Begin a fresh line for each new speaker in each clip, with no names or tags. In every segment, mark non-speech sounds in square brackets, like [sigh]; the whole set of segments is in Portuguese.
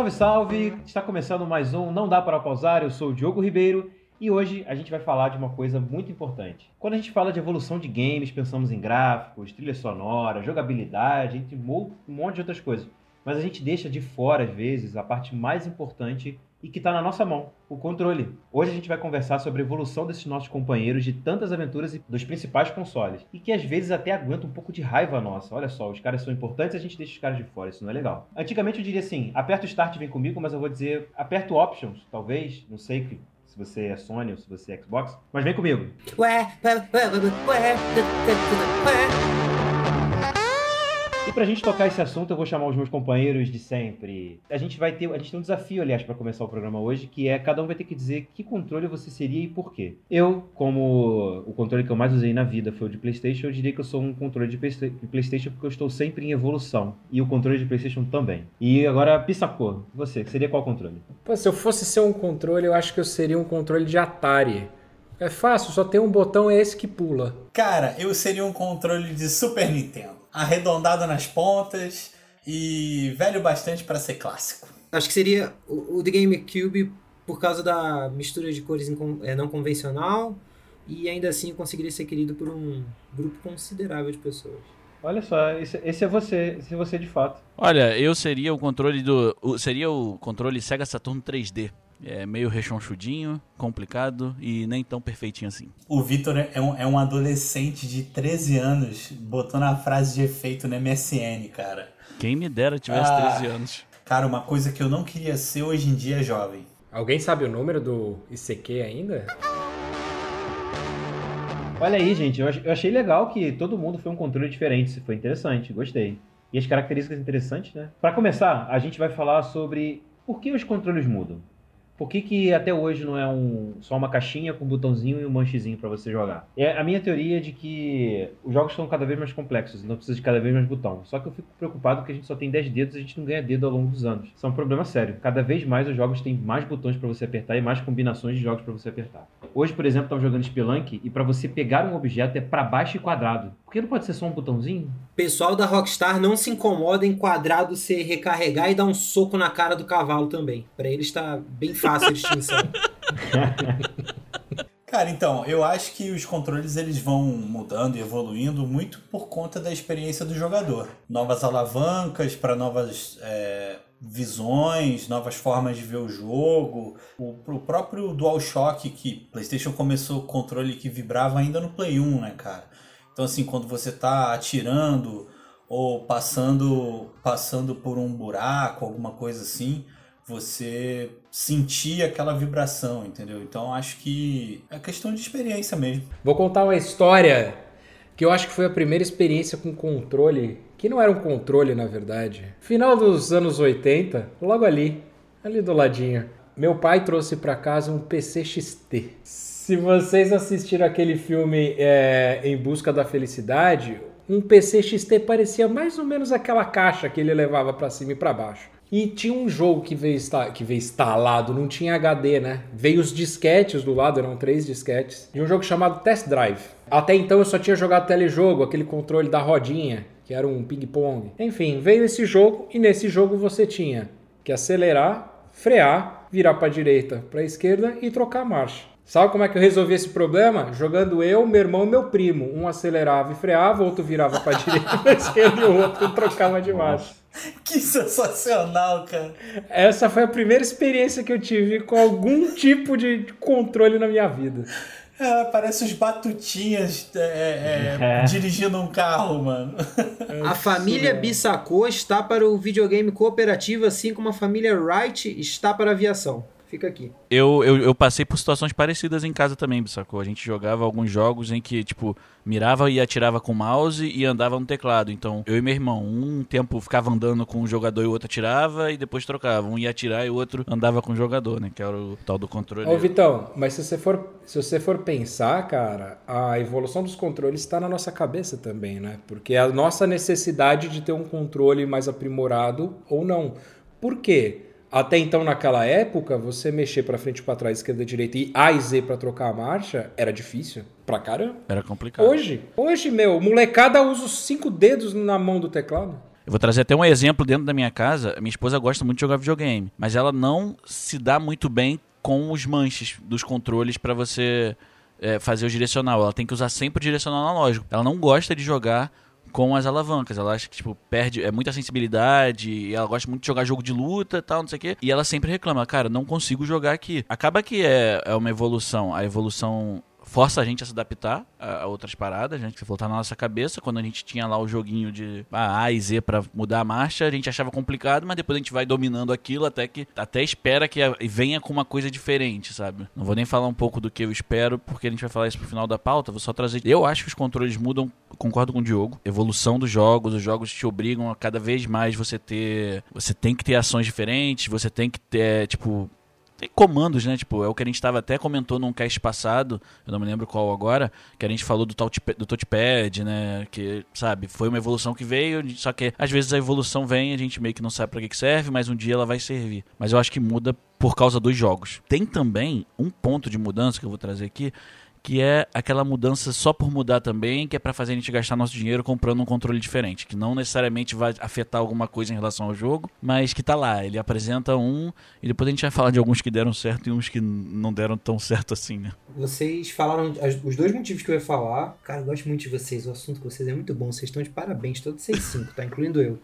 Salve, salve! Está começando mais um Não Dá Para Pausar. Eu sou o Diogo Ribeiro e hoje a gente vai falar de uma coisa muito importante. Quando a gente fala de evolução de games, pensamos em gráficos, trilha sonora, jogabilidade, entre um monte de outras coisas. Mas a gente deixa de fora, às vezes, a parte mais importante e que está na nossa mão, o controle. Hoje a gente vai conversar sobre a evolução desses nossos companheiros de tantas aventuras e dos principais consoles, e que às vezes até aguenta um pouco de raiva nossa. Olha só, os caras são importantes, a gente deixa os caras de fora, isso não é legal. Antigamente eu diria assim, aperta o Start e vem comigo, mas eu vou dizer, aperta o Options, talvez, não sei se você é Sony ou se você é Xbox, mas vem comigo. Ué, ué, ué, ué, ué. E pra gente tocar esse assunto, eu vou chamar os meus companheiros de sempre. A gente vai ter, a gente tem um desafio, aliás, para começar o programa hoje, que é cada um vai ter que dizer que controle você seria e por quê. Eu, como o controle que eu mais usei na vida foi o de PlayStation, eu diria que eu sou um controle de PlayStation porque eu estou sempre em evolução. E o controle de PlayStation também. E agora, Pissacô, você, seria qual controle?
Pô, se eu fosse ser um controle, eu acho que eu seria um controle de Atari. É fácil, só tem um botão, é esse que pula.
Cara, eu seria um controle de Super Nintendo arredondado nas pontas e velho bastante para ser clássico.
Acho que seria o, The GameCube por causa da mistura de cores é, não convencional e ainda assim conseguiria ser querido por um grupo considerável de pessoas.
Olha só, esse, esse, é você, esse é você de fato.
Olha, eu seria o controle do, o, seria o controle Sega Saturn 3D. É meio rechonchudinho, complicado e nem tão perfeitinho assim.
O Vitor é um, é um adolescente de 13 anos botando a frase de efeito no MSN, cara.
Quem me dera tivesse ah, 13 anos.
Cara, uma coisa que eu não queria ser hoje em dia é jovem.
Alguém sabe o número do ICQ ainda?
Olha aí, gente, eu achei legal que todo mundo foi um controle diferente. Foi interessante, gostei. E as características interessantes, né? Para começar, a gente vai falar sobre por que os controles mudam. Por que, que até hoje não é um, só uma caixinha com um botãozinho e um manchezinho para você jogar? É a minha teoria de que os jogos estão cada vez mais complexos, então precisa de cada vez mais botão. Só que eu fico preocupado porque a gente só tem 10 dedos e a gente não ganha dedo ao longo dos anos. Isso é um problema sério. Cada vez mais os jogos têm mais botões para você apertar e mais combinações de jogos para você apertar. Hoje, por exemplo, estava jogando Spelunk e para você pegar um objeto é para baixo e quadrado. Por que não pode ser só um botãozinho?
Pessoal da Rockstar não se incomoda em quadrado se recarregar e dar um soco na cara do cavalo também. Para eles está bem fácil a distinção. [laughs]
Cara, então, eu acho que os controles eles vão mudando e evoluindo muito por conta da experiência do jogador. Novas alavancas para novas é, visões, novas formas de ver o jogo. O, o próprio DualShock, que PlayStation começou com controle que vibrava ainda no Play 1, né, cara? Então, assim, quando você tá atirando ou passando, passando por um buraco, alguma coisa assim, você sentir aquela vibração, entendeu? Então acho que é questão de experiência mesmo.
Vou contar uma história que eu acho que foi a primeira experiência com controle, que não era um controle na verdade. Final dos anos 80, logo ali, ali do ladinho. Meu pai trouxe para casa um PC XT. Se vocês assistiram aquele filme é, Em Busca da Felicidade, um PC XT parecia mais ou menos aquela caixa que ele levava para cima e para baixo. E tinha um jogo que veio, que veio instalado, não tinha HD, né? Veio os disquetes do lado, eram três disquetes, de um jogo chamado Test Drive. Até então eu só tinha jogado telejogo, aquele controle da rodinha, que era um ping-pong. Enfim, veio esse jogo e nesse jogo você tinha que acelerar, frear, virar para direita, para esquerda e trocar a marcha. Sabe como é que eu resolvi esse problema? Jogando eu, meu irmão e meu primo. Um acelerava e freava, o outro virava para [laughs] direita, para esquerda e o outro trocava de marcha.
Que sensacional, cara.
Essa foi a primeira experiência que eu tive com algum tipo de controle na minha vida.
É, parece os batutinhas é, é, é. [laughs] dirigindo um carro, mano.
A família Bissacô está para o videogame cooperativo, assim como a família Wright está para a aviação. Fica aqui.
Eu, eu, eu, passei por situações parecidas em casa também, sacou? A gente jogava alguns jogos em que, tipo, mirava e atirava com o mouse e andava no teclado. Então, eu e meu irmão, um tempo ficava andando com um jogador e o outro atirava e depois trocava. Um ia atirar e o outro andava com o jogador, né? Que era o tal do controle.
Ô, Vitão, mas se você for, se você for pensar, cara, a evolução dos controles está na nossa cabeça também, né? Porque é a nossa necessidade de ter um controle mais aprimorado ou não. Por quê? Até então, naquela época, você mexer para frente, para trás, esquerda, direita e A e Z para trocar a marcha era difícil. Pra caramba.
Era complicado.
Hoje, hoje, meu, molecada usa os cinco dedos na mão do teclado.
Eu vou trazer até um exemplo dentro da minha casa. Minha esposa gosta muito de jogar videogame, mas ela não se dá muito bem com os manches dos controles para você é, fazer o direcional. Ela tem que usar sempre o direcional analógico. Ela não gosta de jogar com as alavancas. Ela acha que, tipo, perde é muita sensibilidade, ela gosta muito de jogar jogo de luta e tal, não sei o quê. E ela sempre reclama, cara, não consigo jogar aqui. Acaba que é, é uma evolução. A evolução força a gente a se adaptar a, a outras paradas, né? Que falou, tá na nossa cabeça. Quando a gente tinha lá o joguinho de ah, A e Z pra mudar a marcha, a gente achava complicado, mas depois a gente vai dominando aquilo até que até espera que venha com uma coisa diferente, sabe? Não vou nem falar um pouco do que eu espero, porque a gente vai falar isso pro final da pauta. Vou só trazer. Eu acho que os controles mudam, concordo com o Diogo. Evolução dos jogos, os jogos te obrigam a cada vez mais você ter. Você tem que ter ações diferentes, você tem que ter, tipo tem comandos, né? Tipo, é o que a gente estava até comentou num cast passado, eu não me lembro qual agora, que a gente falou do, touchpad, do touchpad, né? Que, sabe, foi uma evolução que veio, só que às vezes a evolução vem, a gente meio que não sabe para que, que serve, mas um dia ela vai servir. Mas eu acho que muda por causa dos jogos. Tem também um ponto de mudança que eu vou trazer aqui, que é aquela mudança só por mudar também, que é para fazer a gente gastar nosso dinheiro comprando um controle diferente, que não necessariamente vai afetar alguma coisa em relação ao jogo, mas que tá lá, ele apresenta um e depois a gente vai falar de alguns que deram certo e uns que não deram tão certo assim, né?
Vocês falaram os dois motivos que eu ia falar. Cara, eu gosto muito de vocês, o assunto de vocês é muito bom, vocês estão de parabéns, todos vocês cinco, tá incluindo eu.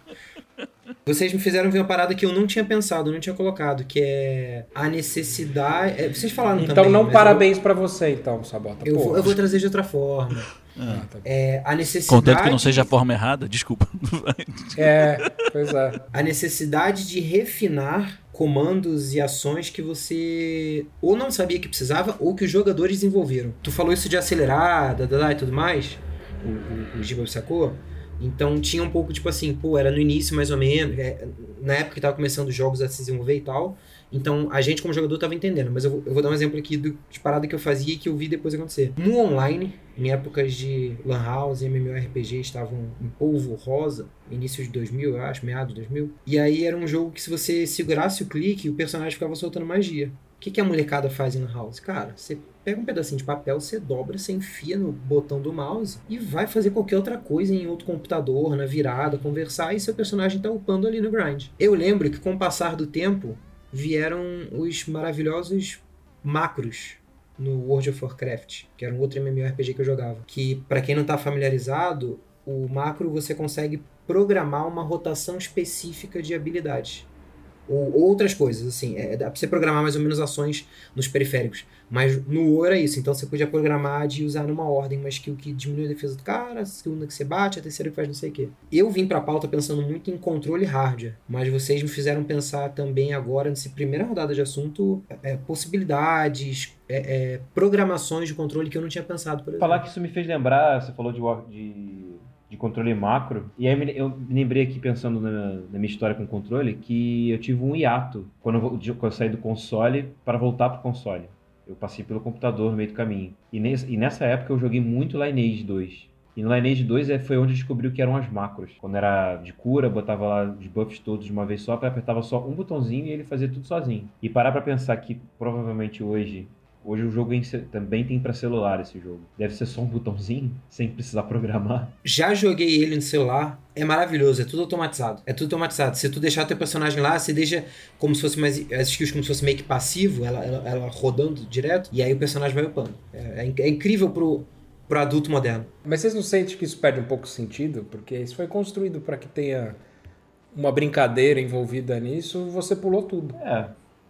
Vocês me fizeram ver uma parada que eu não tinha pensado, não tinha colocado, que é a necessidade. É, vocês falaram
então,
também.
Então não parabéns eu... para você, então, Sabota.
Eu vou, eu vou, trazer de outra forma. [laughs] Ah, tá é, a necessidade.
Contanto que não seja a forma errada, desculpa. [laughs]
é, pois é.
A necessidade de refinar comandos e ações que você ou não sabia que precisava ou que os jogadores desenvolveram. Tu falou isso de acelerar, da, e tudo mais, o, o, o Giba sacou? Então tinha um pouco tipo assim, pô, era no início mais ou menos, é, na época que tava começando os jogos a se desenvolver e tal. Então a gente como jogador tava entendendo, mas eu vou, eu vou dar um exemplo aqui do, de parada que eu fazia e que eu vi depois acontecer. No online, em épocas de Lan House e MMORPG estavam em polvo rosa, início de 2000, eu acho, meados de 2000. E aí era um jogo que se você segurasse o clique, o personagem ficava soltando magia. O que, que a molecada faz em Lan House? Cara, você pega um pedacinho de papel, você dobra, você enfia no botão do mouse e vai fazer qualquer outra coisa em outro computador, na virada, conversar e seu personagem tá upando ali no grind. Eu lembro que com o passar do tempo vieram os maravilhosos macros no World of Warcraft, que era um outro MMORPG que eu jogava. Que, para quem não tá familiarizado, o macro você consegue programar uma rotação específica de habilidades ou outras coisas, assim. É, dá pra você programar mais ou menos ações nos periféricos. Mas no WoW era isso. Então você podia programar de usar numa ordem uma skill que diminui a defesa do cara, a segunda que você bate, a terceira que faz não sei o quê. Eu vim pra pauta pensando muito em controle hardware, mas vocês me fizeram pensar também agora, nessa primeira rodada de assunto, é, possibilidades, é, é, programações de controle que eu não tinha pensado, por exemplo.
Falar que isso me fez lembrar, você falou de, de de controle macro. E aí eu me lembrei aqui, pensando na, na, minha história com controle, que eu tive um hiato quando eu, quando eu saí do console para voltar para o console. Eu passei pelo computador no meio do caminho. E, nesse, e nessa época eu joguei muito Lineage 2. E no Lineage 2 é, foi onde eu descobri o que eram as macros. Quando era de cura, botava lá os buffs todos de uma vez só, apertava só um botãozinho e ele fazia tudo sozinho. E parar para pensar que provavelmente hoje Hoje o jogo também tem para celular esse jogo. Deve ser só um botãozinho, sem precisar programar.
Já joguei ele no celular, é maravilhoso, é tudo automatizado. É tudo automatizado. Se tu deixar teu personagem lá, você deixa como se fosse mais. As skills como se fosse meio que passivo, ela, ela, ela rodando direto, e aí o personagem vai upando. É, é, é incrível pro, pro adulto moderno.
Mas vocês não sentem que isso perde um pouco o sentido? Porque isso foi construído para que tenha uma brincadeira envolvida nisso, você pulou tudo.
É.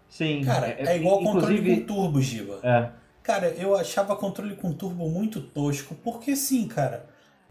Sim.
Cara, é, é igual inclusive... controle com turbo, Giba.
É.
Cara, eu achava controle com turbo muito tosco, porque sim, cara.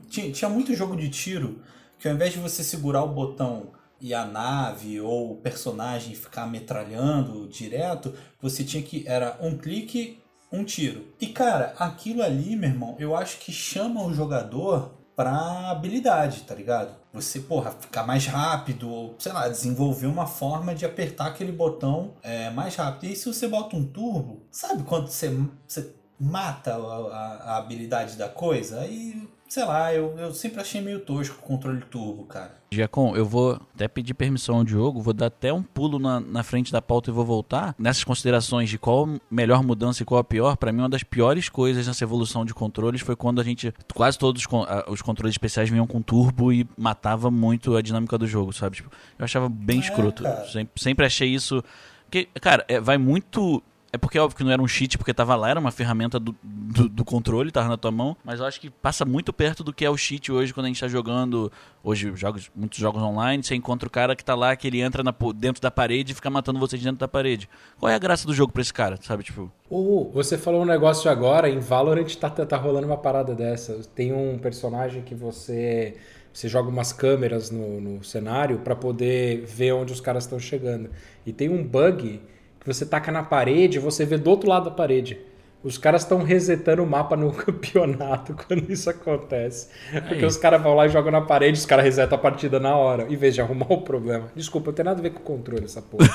Tinha, tinha muito jogo de tiro que ao invés de você segurar o botão e a nave ou o personagem ficar metralhando direto, você tinha que. Era um clique, um tiro. E cara, aquilo ali, meu irmão, eu acho que chama o jogador pra habilidade, tá ligado? Você, porra, ficar mais rápido, ou, sei lá, desenvolver uma forma de apertar aquele botão é, mais rápido. E se você bota um turbo, sabe quando você, você mata a, a, a habilidade da coisa? Aí sei lá, eu, eu sempre achei meio tosco o controle turbo, cara.
Giacom, eu vou até pedir permissão ao Diogo, vou dar até um pulo na, na frente da pauta e vou voltar. Nessas considerações de qual melhor mudança e qual a pior, para mim uma das piores coisas nessa evolução de controles foi quando a gente, quase todos os controles especiais vinham com turbo e matava muito a dinâmica do jogo, sabe? Tipo, eu achava bem é, escroto. Sempre, sempre achei isso... Porque, cara, é, vai muito é porque, óbvio, que não era um cheat, porque tava lá, era uma ferramenta do, do, do, controle, tava na tua mão. Mas eu acho que passa muito perto do que é o cheat hoje, quando a gente tá jogando. Hoje, jogos, muitos jogos online, você encontra o cara que tá lá, que ele entra na, dentro da parede e fica matando você dentro da parede. Qual é a graça do jogo pra esse cara, sabe? Tipo.
Uh, você falou um negócio agora, em Valorant tá, tá rolando uma parada dessa. Tem um personagem que você. Você joga umas câmeras no, no cenário para poder ver onde os caras estão chegando. E tem um bug que você taca na parede, você vê do outro lado da parede. Os caras estão resetando o mapa no [laughs] campeonato quando isso acontece. Porque os caras vão lá e jogam na parede, os caras resetam a partida na hora, em vez de arrumar [laughs] o problema. Desculpa, não tem nada a ver com o controle essa porra.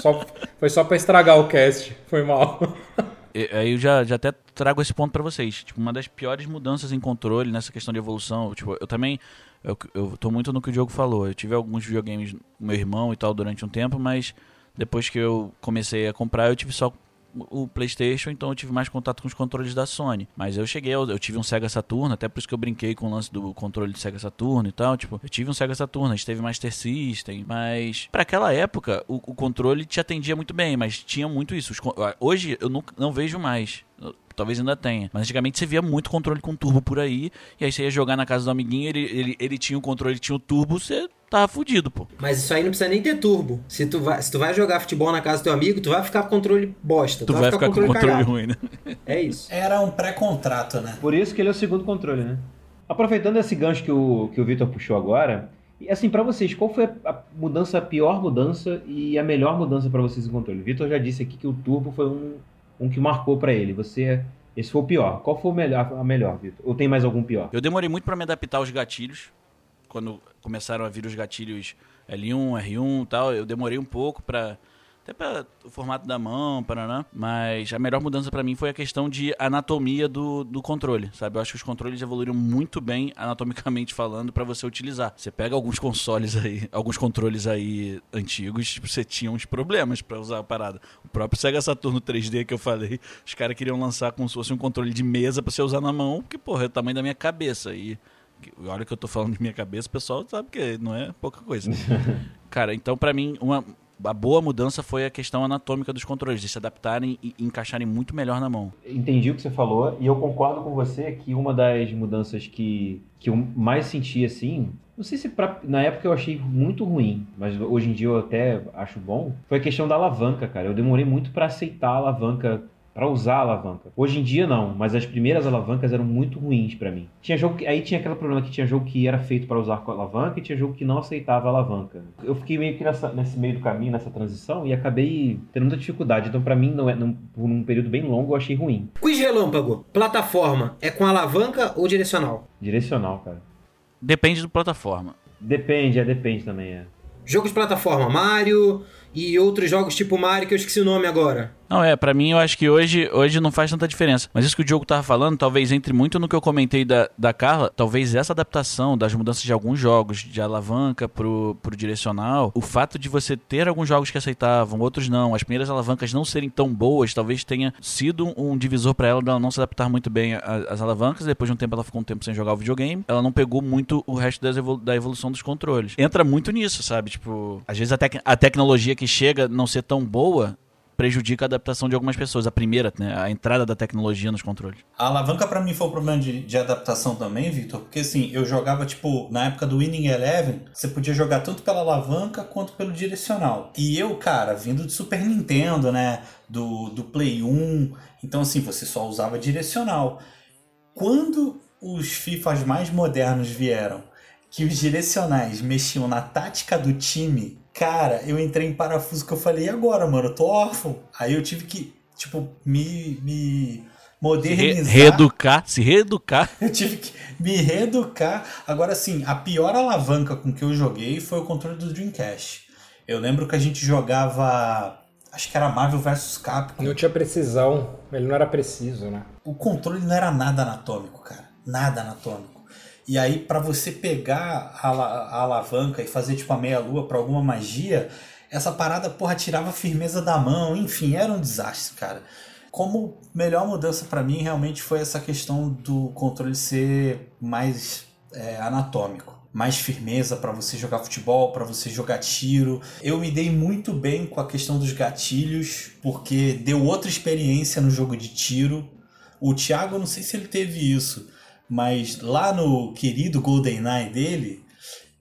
só, foi só pra estragar o cast. Foi mal.
Aí eu já, já até trago esse ponto para vocês. Tipo, uma das piores mudanças em controle nessa questão de evolução. Tipo, eu também. Eu, eu tô muito no que o Diogo falou. Eu tive alguns videogames com meu irmão e tal durante um tempo, mas depois que eu comecei a comprar, eu tive só o PlayStation, então eu tive mais contato com os controles da Sony. Mas eu cheguei, eu, eu, tive um Sega Saturn, até por isso que eu brinquei com o lance do controle de Sega Saturn e tal. Tipo, eu tive um Sega Saturn, a gente teve Master System, mas para aquela época o, o, controle te atendia muito bem, mas tinha muito isso. Os, hoje eu não, não vejo mais. Talvez ainda tenha. Mas antigamente você via muito controle com turbo por aí. E aí você ia jogar na casa do amiguinho, ele, ele, ele tinha o controle, ele tinha o turbo, você tava fudido, pô.
Mas isso aí não precisa nem ter turbo. Se tu vai, se tu vai jogar futebol na casa do teu amigo, tu vai ficar com controle bosta.
Tu, tu vai, ficar, ficar com controle, controle ruim, né?
É isso.
Era um pré-contrato, né?
Por isso que ele é o segundo controle, né? Aproveitando esse gancho que o, que o Vitor puxou agora, e assim, para vocês, qual foi a mudança, a pior mudança e a melhor mudança para vocês em controle? O Vitor já disse aqui que o turbo foi um, um que marcou para ele. Você esse foi o pior. Qual foi o melhor, a melhor, Vitor? Ou tem mais algum pior?
Eu demorei muito para me adaptar aos gatilhos quando começaram a vir os gatilhos L1, R1 e tal, eu demorei um pouco para até para o formato da mão, paraná. Mas a melhor mudança para mim foi a questão de anatomia do, do controle, sabe? Eu acho que os controles evoluíram muito bem, anatomicamente falando, para você utilizar. Você pega alguns consoles aí, alguns controles aí antigos, tipo, você tinha uns problemas para usar a parada. O próprio Sega Saturno 3D que eu falei, os caras queriam lançar como se fosse um controle de mesa para você usar na mão, porque, porra, é o tamanho da minha cabeça. E olha que eu tô falando de minha cabeça, o pessoal sabe que não é pouca coisa. [laughs] Cara, então para mim, uma, a boa mudança foi a questão anatômica dos controles, de se adaptarem e encaixarem muito melhor na mão.
Entendi o que você falou e eu concordo com você que uma das mudanças que, que eu mais senti assim, não sei se pra, na época eu achei muito ruim, mas hoje em dia eu até acho bom, foi a questão da alavanca, cara. Eu demorei muito para aceitar a alavanca para usar a alavanca. Hoje em dia não, mas as primeiras alavancas eram muito ruins para mim. Tinha jogo que, aí tinha aquele problema que tinha jogo que era feito para usar com alavanca e tinha jogo que não aceitava alavanca. Eu fiquei meio que nessa, nesse meio do caminho, nessa transição e acabei tendo muita dificuldade. Então para mim não é num, por um período bem longo eu achei ruim.
Quiz relâmpago. Plataforma é com alavanca ou direcional?
Direcional, cara.
Depende do plataforma.
Depende, é depende também, é.
Jogos de plataforma, Mario e outros jogos tipo Mario que eu esqueci o nome agora.
Não, é, para mim eu acho que hoje, hoje não faz tanta diferença. Mas isso que o Diogo tava falando, talvez entre muito no que eu comentei da, da Carla, talvez essa adaptação das mudanças de alguns jogos, de alavanca pro, pro direcional, o fato de você ter alguns jogos que aceitavam, outros não, as primeiras alavancas não serem tão boas, talvez tenha sido um divisor para ela dela não se adaptar muito bem às alavancas. Depois de um tempo ela ficou um tempo sem jogar o videogame, ela não pegou muito o resto evolu da evolução dos controles. Entra muito nisso, sabe? Tipo, às vezes a, tec a tecnologia que chega não ser tão boa, prejudica a adaptação de algumas pessoas. A primeira, né, a entrada da tecnologia nos controles.
A alavanca para mim foi um problema de, de adaptação também, Victor, porque assim, eu jogava tipo, na época do Winning Eleven, você podia jogar tanto pela alavanca quanto pelo direcional. E eu, cara, vindo de Super Nintendo, né, do, do Play 1, então assim, você só usava direcional. Quando os FIFAs mais modernos vieram, que os direcionais mexiam na tática do time, Cara, eu entrei em parafuso que eu falei, e agora, mano? Eu tô órfão. Aí eu tive que, tipo, me, me modernizar.
Se re reeducar, se reeducar. [laughs]
Eu tive que me reeducar. Agora, sim, a pior alavanca com que eu joguei foi o controle do Dreamcast. Eu lembro que a gente jogava. Acho que era Marvel vs Capcom.
Não tinha precisão, ele não era preciso, né?
O controle não era nada anatômico, cara. nada anatômico. E aí, para você pegar a, a, alavanca e fazer tipo a meia-lua para alguma magia, essa parada, porra, tirava a firmeza da mão, enfim, era um desastre, cara. Como melhor mudança para mim realmente foi essa questão do controle ser mais é, anatômico mais firmeza para você jogar futebol, para você jogar tiro. Eu me dei muito bem com a questão dos gatilhos, porque deu outra experiência no jogo de tiro. O Thiago, não sei se ele teve isso, mas lá no querido GoldenEye dele,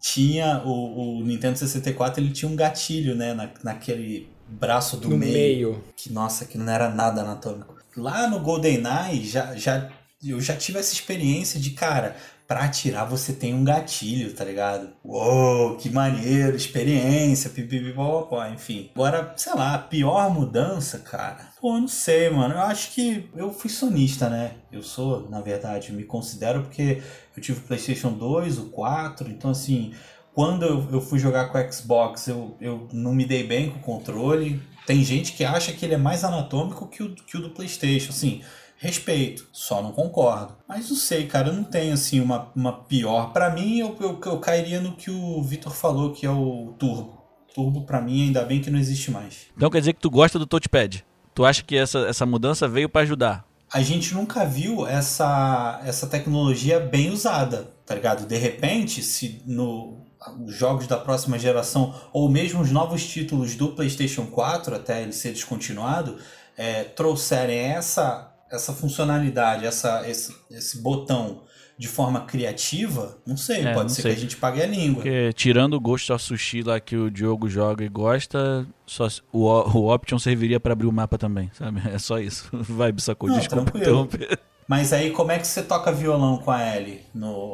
tinha o, o Nintendo 64, ele tinha um gatilho, né, na, naquele braço do
no
meio,
meio.
Que nossa, que não era nada anatômico. Lá no GoldenEye já já eu já tive essa experiência de, cara, pra atirar você tem um gatilho, tá ligado? Uou, que maneiro, experiência, pipipipopó, enfim. Agora, sei lá, pior mudança, cara. Pô, não sei, mano. Eu acho que eu fui sonista, né? Eu sou, na verdade, me considero porque eu tive o PlayStation 2, o 4, então assim. Quando eu, eu fui jogar com o Xbox, eu, eu não me dei bem com o controle. Tem gente que acha que ele é mais anatômico que o, que o do PlayStation. Assim, respeito, só não concordo. Mas não sei, cara, eu não tenho assim uma, uma pior. Para mim, eu, eu, eu cairia no que o Vitor falou, que é o Turbo. Turbo, para mim, ainda bem que não existe mais.
Então quer dizer que tu gosta do touchpad? Tu acha que essa, essa mudança veio para ajudar?
A gente nunca viu essa, essa tecnologia bem usada, tá ligado? De repente, se no os jogos da próxima geração ou mesmo os novos títulos do PlayStation 4 até ele ser descontinuado é, trouxerem essa essa funcionalidade, essa, esse, esse botão de forma criativa, não sei,
É,
pode
não
ser
sei.
que a gente pague a língua.
Porque tirando o Ghost of Tsushima lá que o Diogo joga e gosta, só, o, o Option serviria para abrir o mapa também, sabe? [laughs] É só isso. [laughs] Vai, Bissacô,
Não,
desculpa interromper.
Mas aí como é que você toca violão com a L no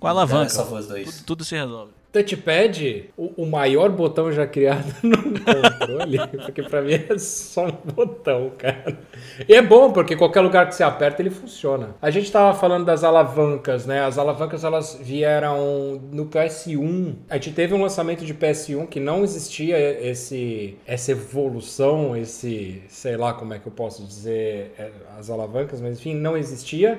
Com a alavanca.
Essa voz 2?
Tudo, tudo se resolve.
Touchpad, o, o maior botão já criado [laughs] no controle, porque pra mim é só um botão, cara. E é bom, porque qualquer lugar que você aperta ele funciona. A gente tava falando das alavancas, né? As alavancas elas vieram no PS1. A gente teve um lançamento de PS1 que não existia esse, essa evolução, esse, sei lá como é que eu posso dizer, é, as alavancas, mas enfim, não existia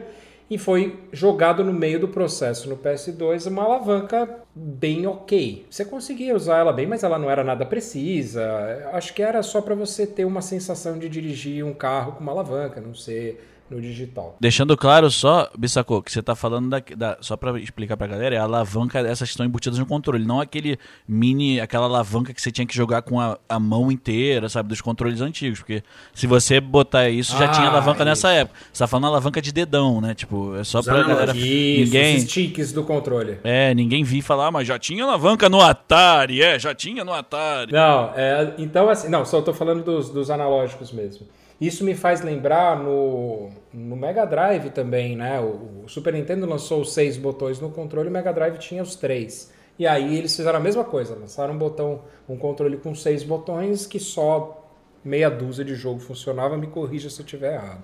e foi jogado no meio do processo no PS2 uma alavanca bem ok. Você conseguia usar ela bem, mas ela não era nada precisa. Acho que era só para você ter uma sensação de dirigir um carro com uma alavanca, não ser no digital.
Deixando claro só, Bissacô, que você tá falando da, da- só pra explicar pra galera, é a alavanca, essas estão embutidas no controle, não aquele mini, aquela alavanca que você tinha que jogar com a, a mão inteira, sabe, dos controles antigos, porque se você botar isso, já
Ah,
tinha alavanca nessa
isso.
época. Você tá falando alavanca de dedão, né, tipo, é só pra galera...
Isso,
Ninguém...
os sticks do controle.
É, ninguém vi falar, ah, mas já tinha alavanca no Atari, é, já tinha no Atari.
Não, é, então assim, não, só tô falando dos, dos analógicos mesmo. Isso me faz lembrar no, no Mega Drive também, né? O, o Super Nintendo lançou os seis botões no controle, o Mega Drive tinha os três. E aí eles fizeram a mesma coisa, lançaram um botão, um controle com seis botões que só meia dúzia de jogo funcionava. Me corrija se eu estiver errado.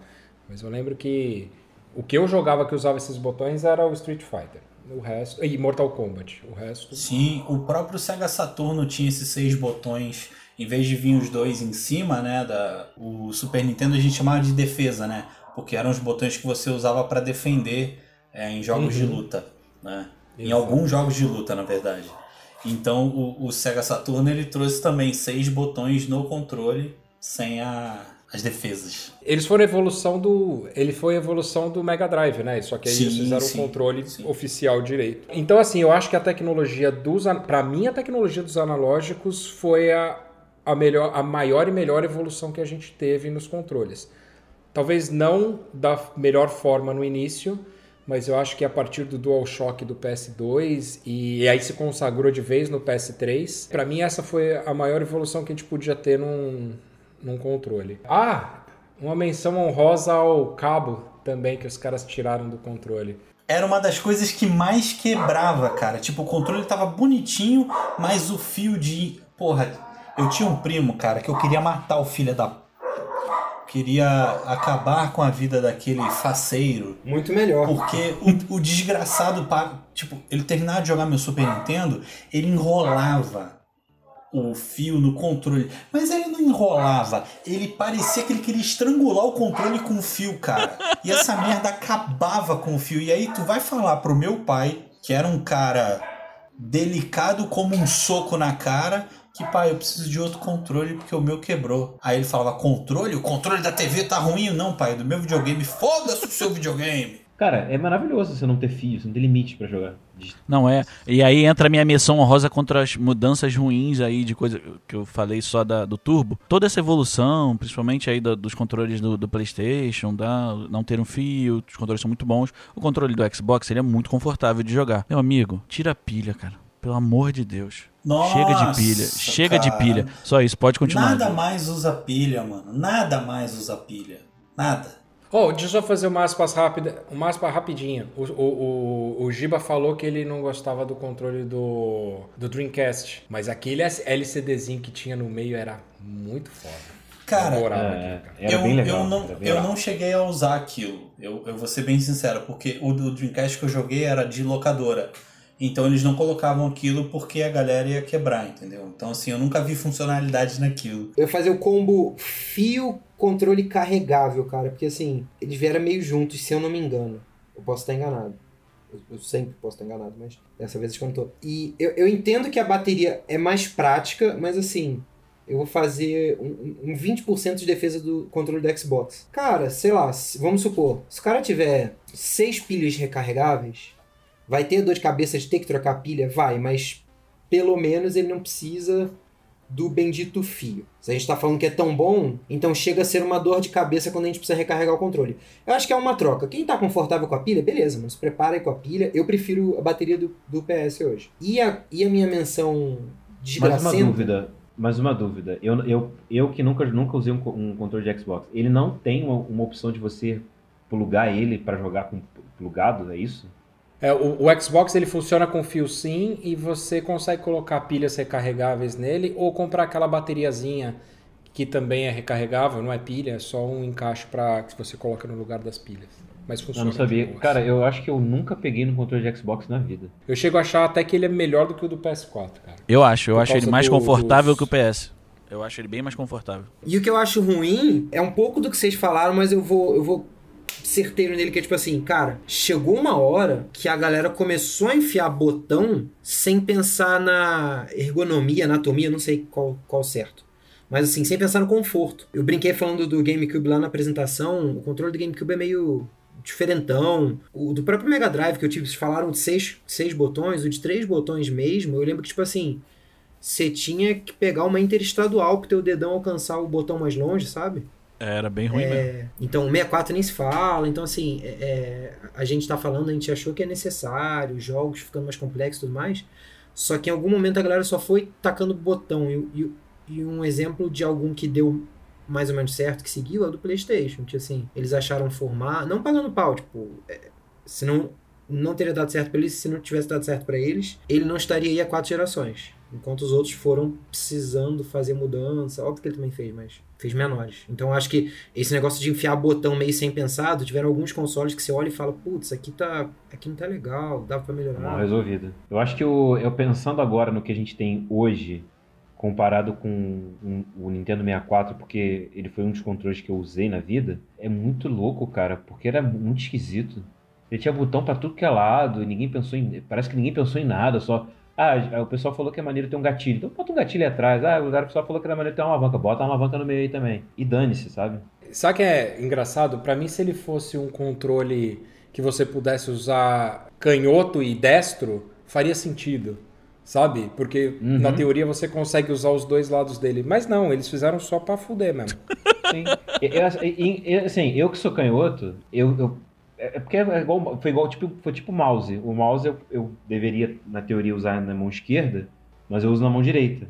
Mas eu lembro que o que eu jogava que usava esses botões era o Street Fighter. O resto. E Mortal Kombat. O resto.
Sim, o próprio Sega Saturno tinha esses seis botões, em vez de vir os dois em cima, né? Da, o Super Nintendo a gente chamava de defesa, né? Porque eram os botões que você usava para defender é, em jogos de luta, né? Em
Exato.
alguns jogos de luta, na verdade. Então o, o Sega Saturno ele trouxe também seis botões no controle sem a, as defesas.
Eles foram evolução do. Ele foi evolução do Mega Drive, né? Só que aí eles
Sim,
fizeram
sim,
o controle
sim.
oficial direito. Então, assim, eu acho que a tecnologia dos. Pra mim, a tecnologia dos analógicos foi a, a, melhor, a maior e melhor evolução que a gente teve nos controles. Talvez não da melhor forma no início, mas eu acho que a partir do DualShock do PS2 e, aí se consagrou de vez no PS3. Pra mim essa foi a maior evolução que a gente podia ter num, num controle. Ah, uma menção honrosa ao cabo também que os caras tiraram do controle.
Era uma das coisas que mais quebrava, cara. Tipo, o controle tava bonitinho, mas o fio de. Porra, eu tinha um primo, cara, que eu queria matar o filho da. Queria acabar com a vida daquele faceiro.
Muito melhor.
Porque o, o desgraçado, tipo, ele terminava de jogar meu Super Nintendo, ele enrolava o fio no controle. Mas ele não enrolava. Ele parecia que ele queria estrangular o controle com o fio, cara. E essa merda acabava com o fio. E aí tu vai falar pro meu pai, que era um cara delicado como um soco na cara, que pai, eu preciso de outro controle porque o meu quebrou. Aí ele falava: controle? O controle da TV tá ruim? Não, pai, do meu videogame. Foda-se o seu videogame.
Cara, é maravilhoso você não ter fios, não ter limite para jogar.
Não é. E aí entra a minha menção honrosa contra as mudanças ruins aí de coisa que eu falei só da, do Turbo. Toda essa evolução, principalmente aí do, dos controles do, do, PlayStation, da, não ter um fio, os controles são muito bons. O controle do Xbox seria muito confortável de jogar. Meu amigo, tira a pilha, cara. Pelo amor de Deus.
Nossa,
chega de pilha, chega cara. de pilha. Só isso, pode continuar.
Nada mais usa pilha, mano. Nada mais usa pilha. Nada.
Oh, deixa eu só fazer uma aspas rápida, uma aspas rapidinha. O, o, o, o Giba falou que ele não gostava do controle do, do Dreamcast, mas aquele LCDzinho que tinha no meio era muito foda.
Cara, é, aqui, cara. eu, legal, eu, não, eu não cheguei a usar aquilo. Eu, eu vou ser bem sincero, porque o do Dreamcast que eu joguei era de locadora. Então eles não colocavam aquilo porque a galera ia quebrar, entendeu? Então assim, eu nunca vi funcionalidade naquilo.
Eu ia fazer o combo fio controle carregável, cara, porque assim, eles vieram meio juntos, se eu não me engano. Eu posso estar enganado. Eu, sempre posso estar enganado, mas dessa vez eu não tô. E eu, eu entendo que a bateria é mais prática, mas assim, eu vou fazer um, um 20% de defesa do controle do Xbox. Cara, sei lá, vamos supor, se o cara tiver seis pilhas recarregáveis, Vai ter dor de cabeça de ter que trocar pilha? Vai, mas pelo menos ele não precisa do bendito fio. Se a gente está falando que é tão bom, então chega a ser uma dor de cabeça quando a gente precisa recarregar o controle. Eu acho que é uma troca. Quem está confortável com a pilha, beleza, mas prepara aí com a pilha. Eu prefiro a bateria do, do PS hoje. E a, e a minha menção desgracenta...
Mais uma dúvida. Mais uma dúvida. Eu, eu, eu que nunca, nunca usei um, um controle de Xbox, ele não tem uma, uma opção de você plugar ele para jogar com plugado, é isso?
É, o, o, Xbox ele funciona com fio sim e você consegue colocar pilhas recarregáveis nele ou comprar aquela bateriazinha que também é recarregável, não é pilha, é só um encaixe para que você coloca no lugar das pilhas. Mas funciona.
Eu não sabia. Cara, eu acho que eu nunca peguei no controle de Xbox na vida.
Eu chego a achar até que ele é melhor do que o do PS4, cara.
Eu acho, eu Por acho ele mais do, confortável dos... que o PS. Eu acho ele bem mais confortável.
E o que eu acho ruim é um pouco do que vocês falaram, mas eu vou, eu vou certeiro nele que é tipo assim, cara, chegou uma hora que a galera começou a enfiar botão sem pensar na ergonomia, anatomia, não sei qual, qual certo. Mas assim, sem pensar no conforto. Eu brinquei falando do GameCube lá na apresentação, o controle do GameCube é meio diferentão. O do próprio Mega Drive que eu tive, falaram de seis, seis botões, o de três botões mesmo, eu lembro que, tipo assim, você tinha que pegar uma interestadual pro teu dedão alcançar o botão mais longe, sabe?
Era bem ruim
é,
mesmo.
Então, o 64 nem se fala. Então, assim, é, é, a gente tá falando, a gente achou que é necessário, jogos ficando mais complexos e tudo mais. Só que em algum momento a galera só foi tacando botão. E, e, e, um exemplo de algum que deu mais ou menos certo, que seguiu, é o do PlayStation. Que, assim, eles acharam formar. Não pagando pau, tipo. É, se não, não teria dado certo pra eles, se não tivesse dado certo para eles, ele não estaria aí há quatro gerações. Enquanto os outros foram precisando fazer mudança. Óbvio que ele também fez, mas fez menores. Então acho que esse negócio de enfiar botão meio sem pensado, tiveram alguns consoles que você olha e fala, putz, aqui tá, aqui não tá legal, dá para melhorar.
Mal resolvido. Eu acho que eu, eu pensando agora no que a gente tem hoje, comparado com um, o Nintendo 64, porque ele foi um dos controles que eu usei na vida, é muito louco, cara, porque era muito esquisito. Ele tinha botão para tudo que é lado, ninguém pensou em. Parece que ninguém pensou em nada, só ah, o pessoal falou que é maneiro ter um gatilho. Então bota um gatilho atrás. Ah, o pessoal falou que era maneiro ter uma alavanca. Bota uma alavanca no meio aí também. E dane-se, sabe?
Sabe o que é engraçado? Para mim, se ele fosse um controle que você pudesse usar canhoto e destro, faria sentido. Sabe? Porque uhum. na teoria você consegue usar os dois lados dele. Mas não, eles fizeram só pra fuder mesmo.
Sim. Eu, assim, eu que sou canhoto, eu, eu é, é porque é igual, foi igual tipo, foi tipo mouse. O mouse eu, eu deveria, na teoria, usar na mão esquerda, mas eu uso na mão direita.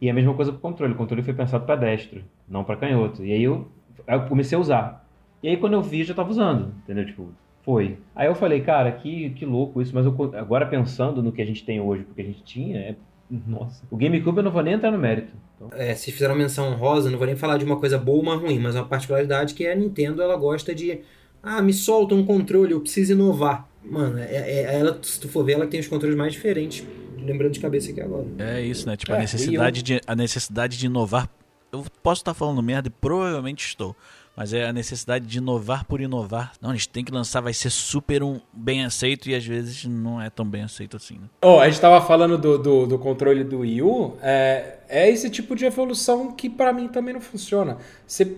E é a mesma coisa pro controle. O controle foi pensado para destro, não para canhoto. E aí eu, eu comecei a usar. E aí quando eu vi, eu já tava usando, entendeu? Tipo, foi. Aí eu falei, cara, que, que louco isso, mas eu, agora pensando no que a gente tem hoje, porque a gente tinha, é, nossa. O GameCube eu não vou nem entrar no mérito.
Então... É, se fizeram menção rosa, não vou nem falar de uma coisa boa ou uma ruim, mas uma particularidade que é a Nintendo, ela gosta de ah, me solta um controle, eu preciso inovar. Mano, é, é, ela, se tu for ver, ela tem os controles mais diferentes lembrando de cabeça aqui agora.
É isso, né? Tipo,
É,
a, necessidade de, a necessidade de inovar. Eu posso estar falando merda e provavelmente estou. Mas é a necessidade de inovar por inovar. Não, a gente tem que lançar, vai ser super um, bem aceito e às vezes não é tão bem aceito assim. Né?
Oh, a gente tava falando do, do, do controle do Wii U. É, é esse tipo de evolução que pra mim também não funciona. Você,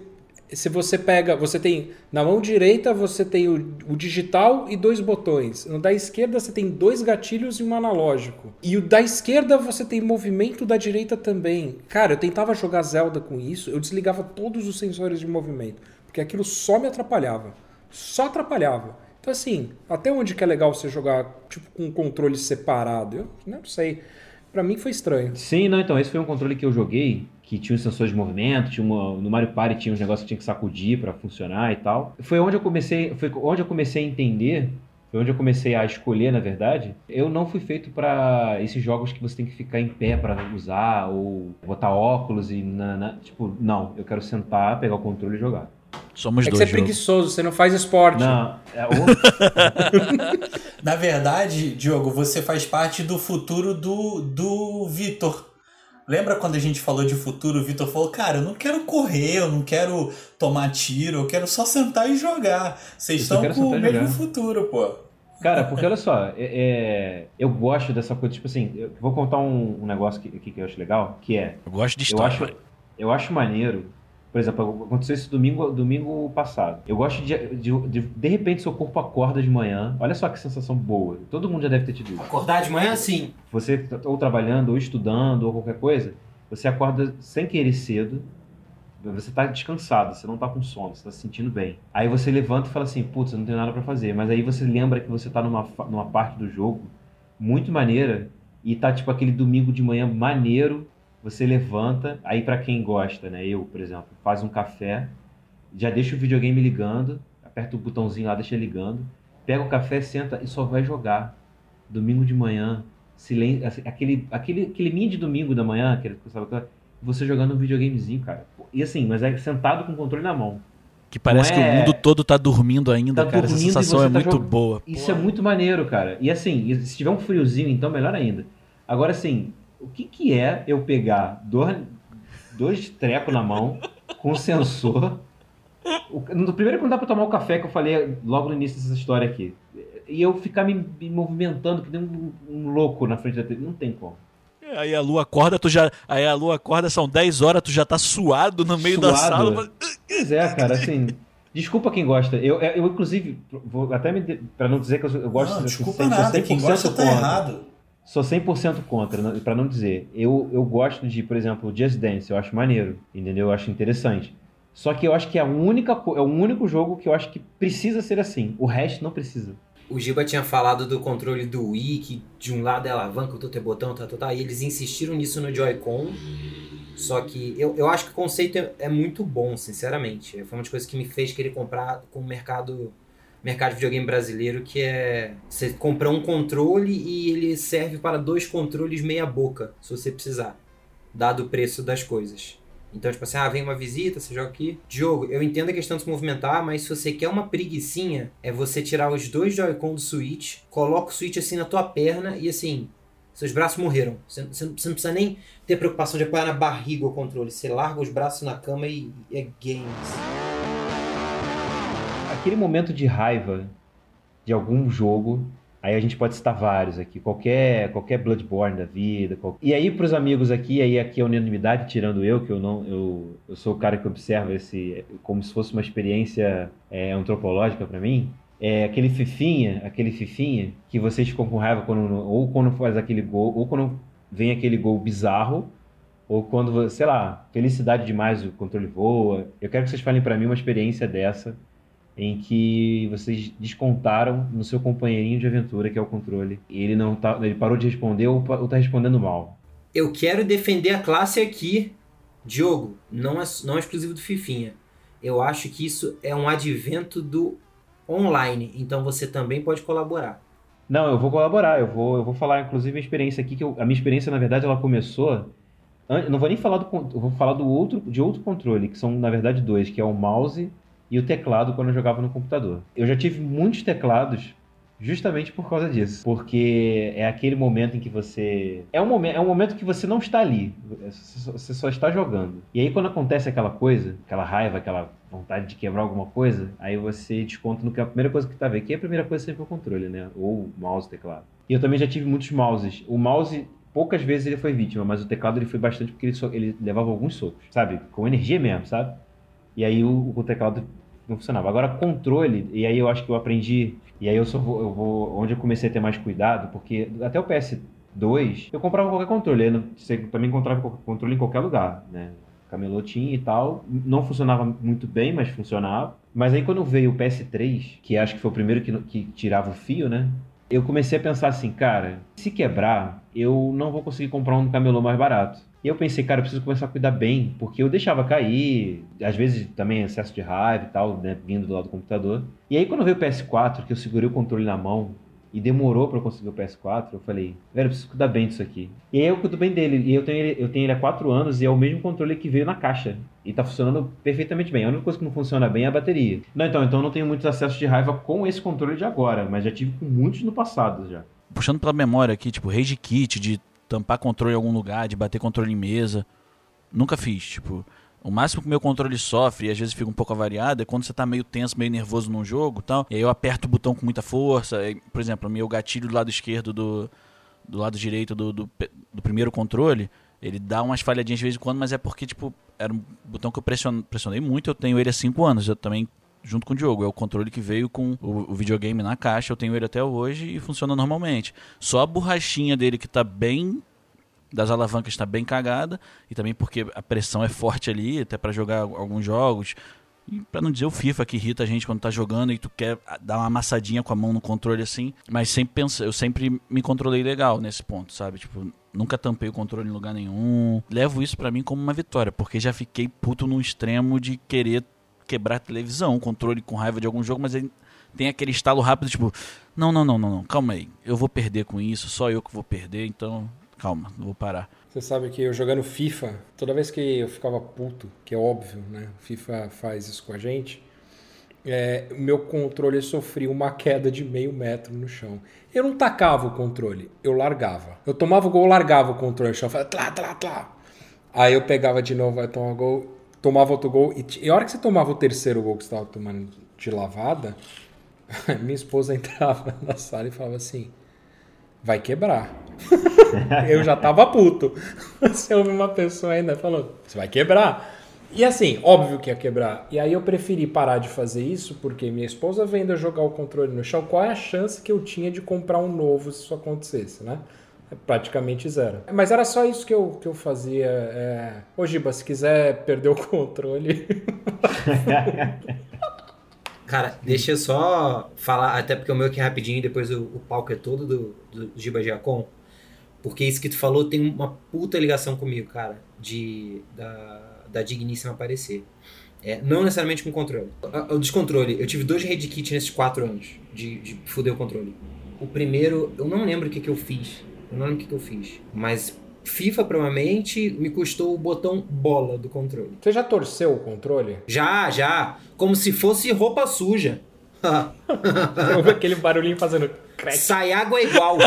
se você pega, você tem na mão direita você tem o, o digital e dois botões. No da esquerda você tem dois gatilhos e um analógico. E o da esquerda você tem movimento da direita também. Cara, eu tentava jogar Zelda com isso, eu desligava todos os sensores de movimento, porque aquilo só me atrapalhava. Só atrapalhava. Então assim, até onde que é legal você jogar tipo com um controle separado? Eu não sei. Pra mim foi estranho.
Sim, não, então, esse foi um controle que eu joguei, que tinha os sensores de movimento, tinha uma, no Mario Party tinha uns negócios que tinha que sacudir pra funcionar e tal. Foi onde eu comecei, foi onde eu comecei a entender, foi onde eu comecei a escolher, na verdade. Eu não fui feito pra esses jogos que você tem que ficar em pé pra usar ou botar óculos e na, na- tipo, não, eu quero sentar, pegar o controle e jogar.
Somos
É que
dois.
você é preguiçoso, você não faz esporte.
Não, é, [laughs]
Na verdade, Diogo, você faz parte do futuro do, do Vitor. Lembra quando a gente falou de futuro, o Vitor falou, cara, eu não quero correr, eu não quero tomar tiro, eu quero só sentar e jogar. Vocês
Eu só
estão com o mesmo
jogar."
futuro, pô.
Cara, porque olha só, é- é, eu gosto dessa coisa, tipo assim, eu vou contar um, um negócio que, aqui que eu acho legal, que é,
Eu gosto de
eu
história.
acho, eu acho maneiro, por exemplo, aconteceu isso domingo, domingo passado. Eu gosto de, de, de, de repente, seu corpo acorda de manhã, olha só que sensação boa, todo mundo já deve ter tido isso.
Acordar de manhã, sim.
Você ou trabalhando, ou estudando, ou qualquer coisa, você acorda sem querer cedo, você tá descansado, você não tá com sono, você tá se sentindo bem. Aí você levanta e fala assim, putz, eu não tenho nada pra fazer. Mas aí você lembra que você tá numa, numa parte do jogo muito maneira e tá tipo aquele domingo de manhã maneiro, você levanta, aí pra quem gosta, né, eu, por exemplo, faz um café, já deixa o videogame ligando, aperta o botãozinho lá, deixa ligando, pega o café, senta e só vai jogar. Domingo de manhã, silêncio, assim, aquele, aquele climinha de domingo da manhã, aquele, sabe, você jogando um videogamezinho, cara. E assim, mas é sentado com o controle na mão.
Que parece
Não
que
é-
o mundo todo tá dormindo ainda,
Tá
cara. Essa
dormindo e
sensação é
tá
muito
jogando.
boa.
Isso é muito maneiro, cara. E assim, se tiver um friozinho, então melhor ainda. Agora, assim, o que, que é eu pegar dois, dois trecos na mão, com sensor. O, no primeiro, quando dá pra tomar o café, que eu falei logo no início dessa história aqui. E eu ficar me, me movimentando que nem um, um louco na frente da TV. Não tem como.
É, Aí a lua acorda, tu já. Aí a lua acorda, são 10 horas, tu já tá suado no meio da
Suado.
sala.
Pois é, cara, assim. Desculpa quem gosta. Eu, eu, inclusive, vou até me. Pra não dizer que eu, eu gosto
não,
de
desculpa nada, quem gosta tá errado.
Sou 100% contra, não- pra não dizer. Eu, eu gosto de, por exemplo, Just Dance, eu acho maneiro, entendeu? Eu acho interessante. Só que eu acho que é, a única, é o único jogo que eu acho que precisa ser assim. O resto não precisa.
O Giba tinha falado do controle do Wii, que de um lado é alavanca, o outro é botão, tá, tá, tá. E eles insistiram nisso no Joy-Con. Só que eu, eu acho que o conceito é, é muito bom, sinceramente. Foi uma das coisas que me fez querer comprar com o mercado, mercado de videogame brasileiro, que é você comprar um controle e ele serve para dois controles meia boca, se você precisar, dado o preço das coisas. Então, tipo assim, ah, vem uma visita, você joga aqui. Diogo, eu entendo a questão de se movimentar, mas se você quer uma preguiçinha, é você tirar os dois Joy-Con do Switch, coloca o Switch assim na tua perna e assim, seus braços morreram. Você, você não precisa nem ter preocupação de apoiar na barriga o controle. Você larga os braços na cama e é games.
Aquele momento de raiva de algum jogo, aí a gente pode citar vários aqui, qualquer, qualquer Bloodborne da vida. E aí pros amigos aqui, aí aqui é unanimidade, tirando eu, que eu não, eu, eu sou o cara que observa esse como se fosse uma experiência é, antropológica pra mim. É aquele fifinha, aquele fifinha que vocês ficam com raiva quando ou quando faz aquele gol, ou quando vem aquele gol bizarro, ou quando, sei lá, felicidade demais o controle voa. Eu quero que vocês falem pra mim uma experiência dessa em que vocês descontaram no seu companheirinho de aventura, que é o controle. E ele não tá, ele parou de responder ou, ou tá respondendo mal.
Eu quero defender a classe aqui. Diogo, não é, não é exclusivo do Fifinha. Eu acho que isso é um advento do online, então você também pode colaborar.
Não, eu vou colaborar, eu vou, eu vou falar inclusive a experiência aqui, que eu- a minha experiência, na verdade, ela começou. Eu não vou nem falar do. Eu vou falar do outro, de outro controle, que são, na verdade, dois, que é o mouse e o teclado quando eu jogava no computador. Eu já tive muitos teclados justamente por causa disso. Porque é aquele momento em que você. É um momento, é um momento que você não está ali. Você só está jogando. E aí, quando acontece aquela coisa, aquela raiva, aquela vontade de quebrar alguma coisa, aí você desconta no que é a primeira coisa que tá vendo. Que é a primeira coisa sempre é o controle, né? Ou mouse, teclado. E eu também já tive muitos mouses. O mouse, poucas vezes ele foi vítima, mas o teclado ele foi bastante porque ele, so, ele levava alguns socos, sabe? Com energia mesmo, sabe? E aí o, o teclado não funcionava. Agora, controle, e aí eu acho que eu aprendi, e aí eu só vou, eu vou onde eu comecei a ter mais cuidado, porque até o PS2 eu comprava qualquer controle, você também encontrava controle em qualquer lugar, né? camelotinho e tal. Não funcionava muito bem, mas funcionava. Mas aí quando veio o PS3, que acho que foi o primeiro que, que tirava o fio, né? Eu comecei a pensar assim, cara, se quebrar, eu não vou conseguir comprar um camelô mais barato. E eu pensei, cara, eu preciso começar a cuidar bem, porque eu deixava cair, às vezes também excesso de raiva e tal, né, vindo do lado do computador. E aí quando veio o PS4, que eu segurei o controle na mão, e demorou para eu conseguir o PS4, eu falei, velho, eu preciso cuidar bem disso aqui. E aí eu cuido bem dele, e eu tenho ele, eu tenho ele há 4 anos e é o mesmo controle que veio na caixa. E tá funcionando perfeitamente bem. A única coisa que não funciona bem é a bateria. Não, então, então eu não tenho muitos acessos de raiva com esse controle de agora, mas já tive com muitos no passado já.
Puxando pela memória aqui, tipo, Rage Kit, de tampar controle em algum lugar, de bater controle em mesa. Nunca fiz, tipo, o máximo que meu controle sofre, e às vezes fica um pouco avariado, é quando você tá meio tenso, meio nervoso num jogo tal. E aí eu aperto o botão com muita força. E, por exemplo, o meu gatilho do lado esquerdo do, do lado direito do, do, do, primeiro controle, ele dá umas falhadinhas de vez em quando, mas é porque, tipo, era um botão que eu pressionei muito, eu tenho ele há 5 anos. Eu também junto com o Diogo. É o controle que veio com o, o, videogame na caixa. Eu tenho ele até hoje e funciona normalmente. Só a borrachinha dele que está bem das alavancas está bem cagada e também porque a pressão é forte ali, até para jogar alguns jogos. Para não dizer o FIFA que irrita a gente quando tá jogando e tu quer dar uma amassadinha com a mão no controle assim, mas sempre pensa, eu sempre me controlei legal nesse ponto, sabe? Tipo, nunca tampei o controle em lugar nenhum. Levo isso para mim como uma vitória, porque já fiquei puto no extremo de querer quebrar a televisão, controle com raiva de algum jogo, mas aí tem aquele estalo rápido, tipo, não, não, não, não, não, calma aí, eu vou perder com isso, só eu que vou perder, então calma, vou parar.
Você sabe que eu jogando FIFA, toda vez que eu ficava puto, que é óbvio, né? FIFA faz isso com a gente. É, meu controle sofria uma queda de meio metro no chão. Eu não tacava o controle, eu largava. Eu tomava o gol, largava o controle no chão, falava, tlá, tlá, tlá. Aí eu pegava de novo, aí tomava gol, tomava outro gol. E, e a hora que você tomava o terceiro gol que você estava tomando de lavada, [laughs] minha esposa entrava na sala e falava assim: vai quebrar. [laughs] eu já tava puto. [laughs] Você ouve uma pessoa ainda falando, você vai quebrar. E assim, óbvio que ia quebrar. E aí eu preferi parar de fazer isso porque minha esposa vendo eu jogar o controle no chão, qual é a chance que eu tinha de comprar um novo se isso acontecesse, né? É praticamente zero. Mas era só isso que eu, que eu fazia. É... Ô Giba, se quiser perder o [laughs] controle.
Cara, deixa eu só falar, até porque o meu aqui é rapidinho, depois o, o palco é todo do, do Giba Giacom. Porque isso que tu falou tem uma puta ligação comigo, cara, de da, da digníssima aparecer. É, não necessariamente com controle. O descontrole, eu tive dois Red Kit nesses quatro anos de, de fuder o controle. O primeiro, eu não lembro o que, que eu fiz. Eu não lembro o que, que eu fiz. Mas FIFA, provavelmente, me custou o botão bola do controle.
Você já torceu o controle?
Já, já. Como se fosse roupa suja. [laughs]
Aquele barulhinho fazendo
crack. Sai água igual.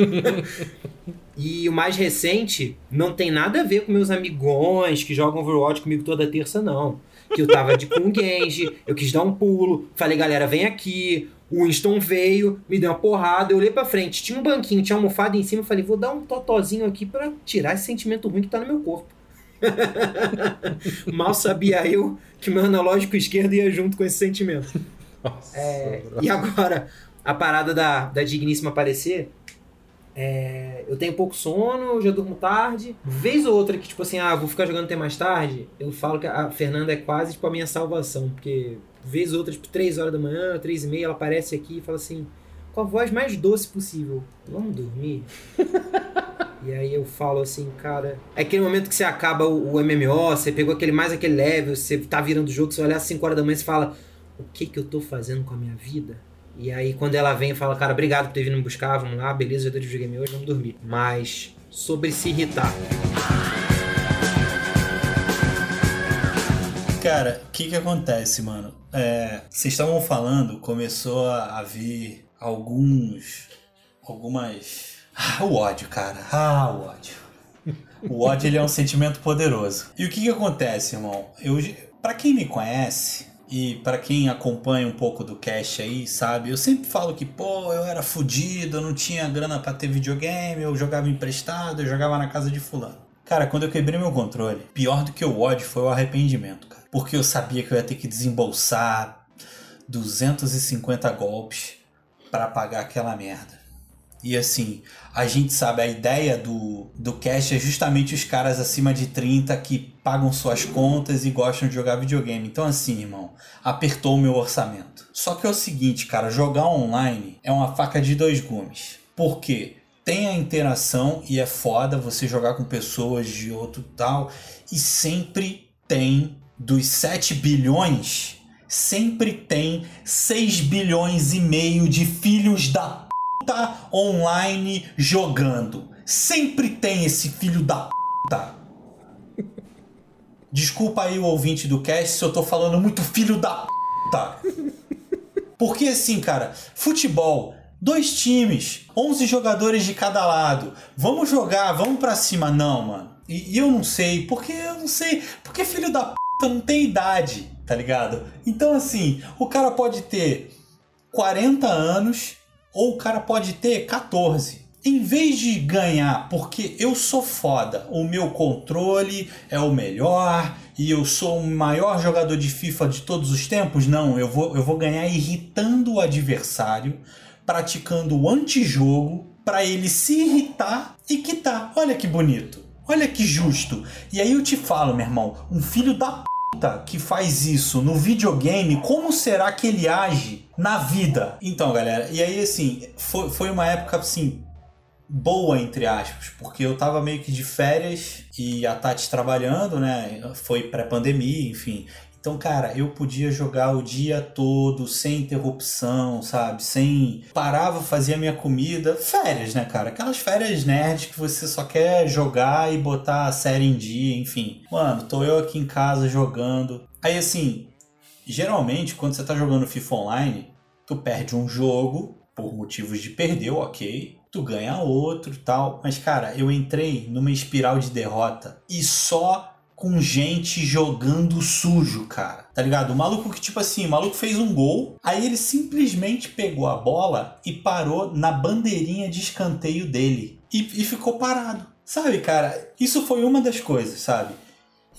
[laughs] e o mais recente não tem nada a ver com meus amigões que jogam Overwatch comigo toda terça, não. Que eu tava de com Genji, eu quis dar um pulo, falei, galera, vem aqui. O Winston veio, me deu uma porrada, eu olhei pra frente, tinha um banquinho, tinha uma almofada em cima, eu falei, vou dar um totozinho aqui para tirar esse sentimento ruim que tá no meu corpo. [laughs] Mal sabia eu que meu analógico esquerdo ia junto com esse sentimento. Nossa, é, e agora, a parada da, da digníssima aparecer. É, eu tenho pouco sono, eu já durmo tarde. Vez ou outra que, tipo assim, ah, vou ficar jogando até mais tarde, eu falo que a Fernanda é quase tipo a minha salvação, porque vez ou outra, tipo, 3 horas da manhã, 3 e meia, ela aparece aqui e fala assim, com a voz mais doce possível, vamos dormir? [laughs] e aí eu falo assim, cara, é aquele momento que você acaba o, o MMO, você pegou aquele mais aquele level, você tá virando o jogo, você olha às 5 horas da manhã e fala, o que que eu tô fazendo com a minha vida? E aí quando ela vem e fala, cara, obrigado por ter vindo me buscar, vamos lá, beleza, já deu de videogame hoje, vamos dormir. Mas sobre se irritar.
Cara, o que que acontece, mano? É, vocês estavam falando, começou a vir alguns. algumas. Ah, o ódio, cara. Ah, o ódio. O ódio ele é um sentimento poderoso. E o que, que acontece, irmão? Eu, para quem me conhece, e para quem acompanha um pouco do cast aí, sabe? Eu sempre falo que, pô, eu era fudido, eu não tinha grana para ter videogame, eu jogava emprestado, eu jogava na casa de fulano. Cara, quando eu quebrei meu controle, pior do que o ódio foi o arrependimento, cara. Porque eu sabia que eu ia ter que desembolsar 250 golpes para pagar aquela merda. E assim, a gente sabe, a ideia do, do cast é justamente os caras acima de 30 que pagam suas contas e gostam de jogar videogame. Então, assim, irmão, apertou o meu orçamento. Só que é o seguinte, cara, jogar online é uma faca de dois gumes. Por quê? Tem a interação e é foda você jogar com pessoas de outro tal. E sempre tem, dos 7 bilhões, sempre tem 6 bilhões e meio de filhos da puta online jogando. Sempre tem esse filho da puta. Desculpa aí o ouvinte do cast se eu tô falando muito filho da puta. Porque assim, cara, futebol, dois times, 11 jogadores de cada lado. Vamos jogar, vamos pra cima. Não, mano. E, e eu não sei, porque eu não sei. Porque filho da puta não tem idade, tá ligado? Então assim, o cara pode ter 40 anos ou o cara pode ter 14. Em vez de ganhar porque eu sou foda, o meu controle é o melhor e eu sou o maior jogador de FIFA de todos os tempos, não, eu vou, eu vou ganhar irritando o adversário, praticando o antijogo para ele se irritar e quitar. Olha que bonito, olha que justo. E aí eu te falo, meu irmão, um filho da que faz isso no videogame, como será que ele age na vida? Então, galera, e aí assim, foi, foi uma época assim boa entre aspas, porque eu tava meio que de férias e a Tati trabalhando, né? Foi pré-pandemia, enfim. Então, cara, eu podia jogar o dia todo sem interrupção, sabe? Sem. Parava, fazia minha comida. Férias, né, cara? Aquelas férias nerds que você só quer jogar e botar a série em dia, enfim. Mano, tô eu aqui em casa jogando. Aí, assim, geralmente, quando você tá jogando FIFA Online, tu perde um jogo por motivos de perder, ok. Tu ganha outro tal. Mas, cara, eu entrei numa espiral de derrota e só com gente jogando sujo, cara. Tá ligado? O maluco que, tipo assim, o maluco fez um gol, aí ele simplesmente pegou a bola e parou na bandeirinha de escanteio dele. E, e ficou parado. Sabe, cara? Isso foi uma das coisas, sabe?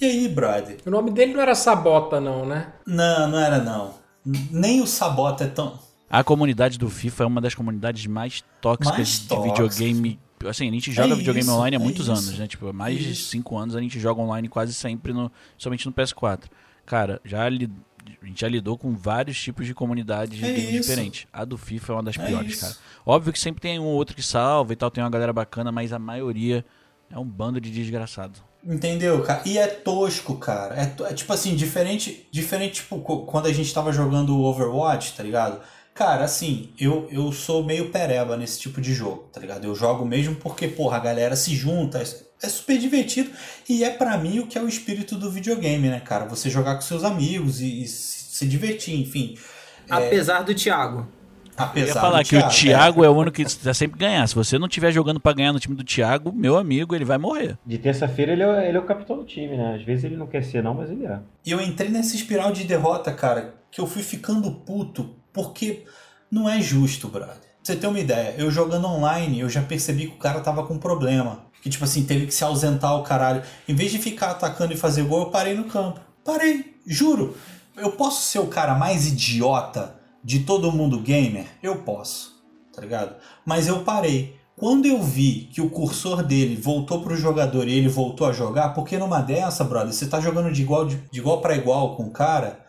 E aí, brother?
O nome dele não era Sabota, não, né?
Não, não era não. Nem o Sabota é tão.
A comunidade do FIFA é uma das comunidades mais tóxicas
Mais
de
tóxicas.
videogame. Assim, a gente joga
É
videogame
isso,
online há
é
muitos
isso.
anos, né? Tipo, há mais de
Isso.
5 anos a gente joga online quase sempre, no, somente no PS4. Cara, já li- a gente já lidou com vários tipos de comunidades de
É
diferentes. A do FIFA é uma das
É
piores, cara. Óbvio que sempre tem um ou outro que salva e tal, tem uma galera bacana, mas a maioria é um bando de desgraçado.
Entendeu, cara? E é tosco, cara. É, é tipo assim, diferente, diferente tipo, quando a gente tava jogando o Overwatch, tá ligado? Cara, assim, eu, eu sou meio pereba nesse tipo de jogo, tá ligado? Eu jogo mesmo porque, porra, a galera se junta, é, é super divertido e é pra mim o que é o espírito do videogame, né, cara? Você jogar com seus amigos e, e se divertir, enfim.
Apesar do Thiago.
Eu
Apesar
ia falar
do
que o
né?
Thiago é o único que vai sempre ganhar. Se você não estiver jogando pra ganhar no time do Thiago, meu amigo, ele vai morrer.
De terça-feira ele, é, ele é o capitão do time, né? Às vezes ele não quer ser, não, mas ele é.
E eu entrei nessa espiral de derrota, cara, que eu fui ficando puto, porque não é justo, brother. Pra você ter uma ideia, eu jogando online, eu já percebi que o cara tava com problema. Que, tipo assim, teve que se ausentar o caralho. Em vez de ficar atacando e fazer gol, eu parei no campo. Parei, juro. Eu posso ser o cara mais idiota de todo mundo gamer? Eu posso, tá ligado? Mas eu parei. Quando eu vi que o cursor dele voltou pro jogador e ele voltou a jogar, porque numa dessa, brother, você tá jogando de igual, de, de igual para igual com o cara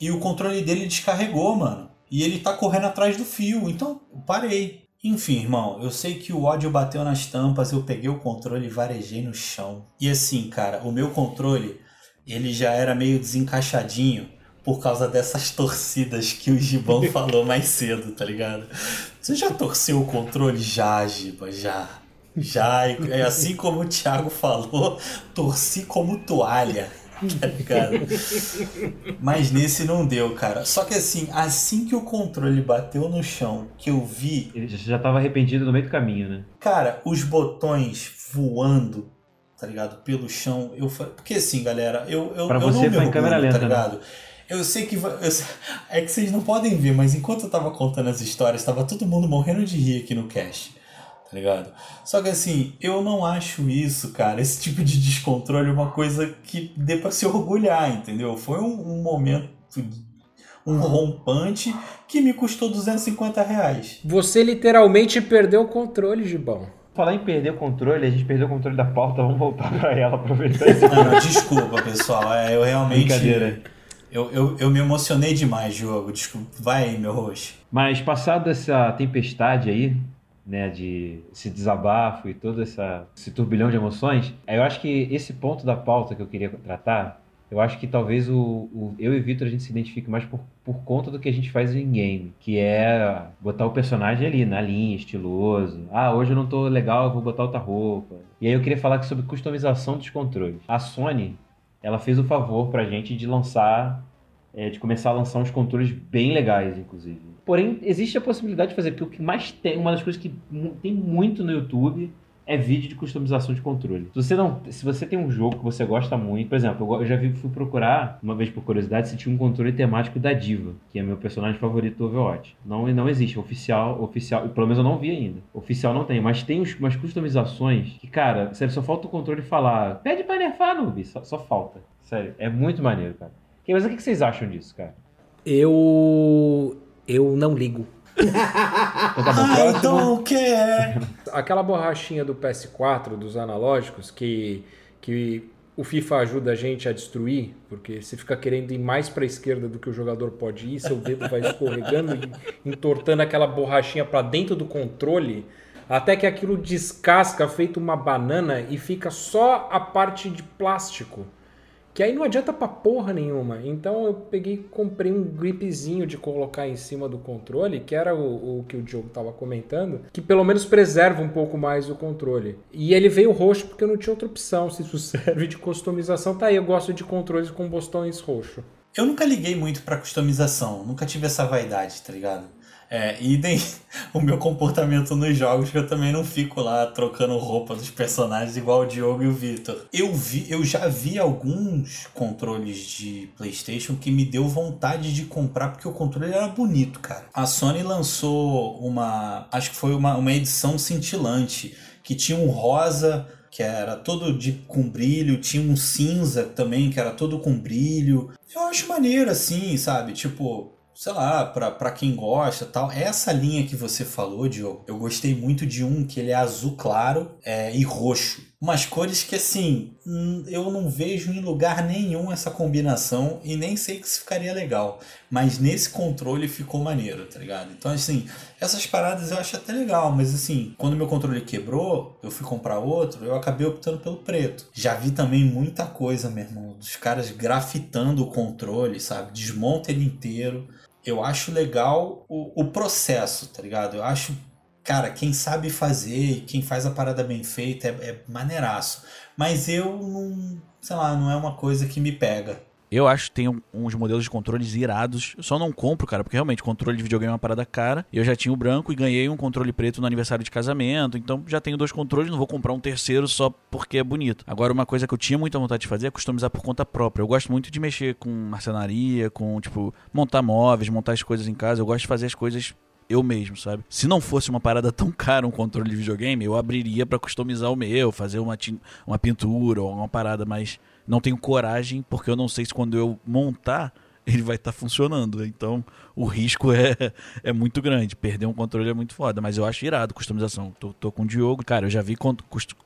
e o controle dele descarregou, mano. E ele tá correndo atrás do fio, então parei. Enfim, irmão, eu sei que o ódio bateu nas tampas, eu peguei o controle e varejei no chão. E assim, cara, o meu controle, ele já era meio desencaixadinho por causa dessas torcidas que o Gibão [laughs] falou mais cedo, tá ligado? Você já torceu o controle? Já, Giba, já. Já, é assim como o Thiago falou, torci como toalha. [laughs] tá ligado? Mas nesse não deu, cara. Só que assim, assim que o controle bateu no chão, que eu vi.
Ele já tava arrependido no meio do caminho, né?
Cara, os botões voando, tá ligado? Pelo chão. Eu Porque assim, galera, eu, eu,
pra
eu
você
não
foi em câmera
tá
lenta, né?
ligado? Né? Eu sei que. Eu, é que vocês não podem ver, mas enquanto eu tava contando as histórias, tava todo mundo morrendo de rir aqui no cast tá ligado? Só que assim, eu não acho isso, cara, esse tipo de descontrole uma coisa que dê pra se orgulhar, entendeu? Foi um, um momento, um rompante que me custou 250 reais.
Você literalmente perdeu o controle, Gibão.
Falar em perder o controle, a gente perdeu o controle da pauta, vamos voltar pra ela, aproveitar esse
não, não, desculpa, pessoal, é, eu realmente...
Brincadeira.
Eu, eu, eu me emocionei demais, jogo. Desculpa. Vai aí, meu rosto.
Mas passado essa tempestade aí, né, de esse desabafo e todo essa, esse turbilhão de emoções, eu acho que esse ponto da pauta que eu queria tratar, eu acho que talvez o, o eu e Vitor a gente se identifique mais por, por conta do que a gente faz em game, que é botar o personagem ali na linha, estiloso. Ah, hoje eu não tô legal, vou botar outra roupa. E aí eu queria falar sobre customização dos controles. A Sony, ela fez o favor pra gente de lançar, é, de começar a lançar uns controles bem legais, inclusive. Porém, existe a possibilidade de fazer, porque o que mais tem, uma das coisas que tem muito no YouTube é vídeo de customização de controle. Se você não, se você tem um jogo que você gosta muito, por exemplo, eu já vi, fui procurar uma vez por curiosidade se tinha um controle temático da Diva, que é meu personagem favorito do Overwatch. Não, não existe oficial, oficial, pelo menos eu não vi ainda. Oficial não tem, mas tem umas customizações que, cara, sério, só falta o controle falar, pede para nerfar, noob, só, só falta. Sério, é muito maneiro, cara. Mas o que vocês acham disso, cara?
Eu eu não ligo. [laughs]
I don't care.
Aquela borrachinha do PS4, dos analógicos, que, que o FIFA ajuda a gente a destruir, porque você fica querendo ir mais para a esquerda do que o jogador pode ir, seu dedo vai escorregando e entortando aquela borrachinha para dentro do controle, até que aquilo descasca feito uma banana e fica só a parte de plástico. Que aí não adianta pra porra nenhuma. Então eu peguei comprei um gripzinho de colocar em cima do controle, que era o, o que o Diogo tava comentando, que pelo menos preserva um pouco mais o controle. E ele veio roxo porque eu não tinha outra opção. Se isso [laughs] serve de customização, tá aí. Eu gosto de controles com botões roxo.
Eu nunca liguei muito pra customização. Nunca tive essa vaidade, tá ligado? É, idem [laughs] o meu comportamento nos jogos, que eu também não fico lá trocando roupa dos personagens igual o Diogo e o Victor. Eu vi, eu já vi alguns controles de PlayStation que me deu vontade de comprar porque o controle era bonito, cara. A Sony lançou uma, acho que foi uma, uma edição cintilante que tinha um rosa que era todo de com brilho, tinha um cinza também que era todo com brilho. Eu acho maneiro assim, sabe? Tipo, sei lá, pra quem gosta tal. Essa linha que você falou, Diogo, eu gostei muito de um que ele é azul claro é, e roxo. Umas cores que, assim, hum, eu não vejo em lugar nenhum essa combinação e nem sei que isso ficaria legal. Mas nesse controle ficou maneiro, tá ligado? Então, assim, essas paradas eu acho até legal, mas assim, quando meu controle quebrou, eu fui comprar outro, eu acabei optando pelo preto. Já vi também muita coisa, meu irmão, dos caras grafitando o controle, sabe? Desmonta ele inteiro eu acho legal o, o processo, tá ligado? Eu acho, cara, quem sabe fazer, quem faz a parada bem feita é, é maneiraço. Mas eu não, sei lá, não é uma coisa que me pega.
Eu acho que tem uns modelos de controles irados. Eu só não compro, cara, porque realmente controle de videogame é uma parada cara. Eu já tinha o branco e ganhei um controle preto no aniversário de casamento. Então já tenho dois controles, não vou comprar um terceiro só porque é bonito. Agora, uma coisa que eu tinha muita vontade de fazer é customizar por conta própria. Eu gosto muito de mexer com marcenaria, com, tipo, montar móveis, montar as coisas em casa. Eu gosto de fazer as coisas eu mesmo, sabe? Se não fosse uma parada tão cara um controle de videogame, eu abriria para customizar o meu, fazer uma, uma pintura ou uma parada mais não tenho coragem, porque eu não sei se quando eu montar ele vai estar tá funcionando. Então o risco [laughs] é, é muito grande. Perder um controle é muito foda. Mas eu acho irado customização. Tô, tô com o Diogo. Cara, eu já vi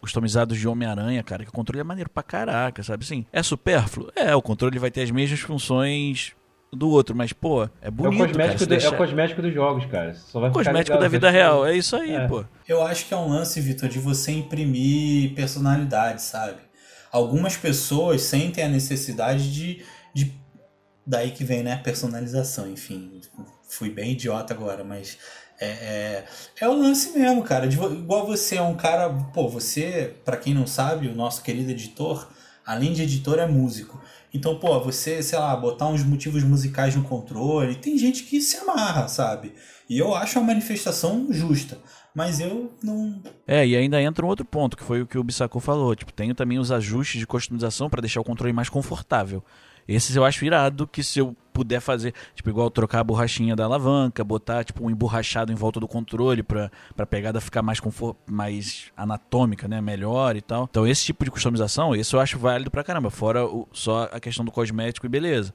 customizados de Homem-Aranha, cara, que o controle é maneiro pra caraca, sabe assim? É supérfluo? É, o controle vai ter as mesmas funções do outro, mas, pô, é bonito,
é o cosmético,
cara,
do, é o cosmético dos jogos, cara. Só vai
cosmético da vida real, é isso aí, é. pô.
Eu acho que é um lance, Vitor, de você imprimir personalidade, sabe? algumas pessoas sentem a necessidade de, de daí que vem né personalização enfim fui bem idiota agora mas é, é, é o lance mesmo cara de, igual você é um cara pô você para quem não sabe o nosso querido editor além de editor, é músico. Então, pô, você, sei lá, botar uns motivos musicais no controle, tem gente que se amarra, sabe? E eu acho a manifestação justa. Mas eu não.
É, e ainda entra um outro ponto, que foi o que o Bissacô falou. Tipo, tenho também os ajustes de customização para deixar o controle mais confortável. Esses eu acho irado que se eu puder fazer, tipo, igual trocar a borrachinha da alavanca, botar, tipo, um emborrachado em volta do controle pra, pra pegada ficar mais, mais anatômica, né? Melhor e tal. Então, esse tipo de customização, isso eu acho válido pra caramba. Fora o, só a questão do cosmético e beleza.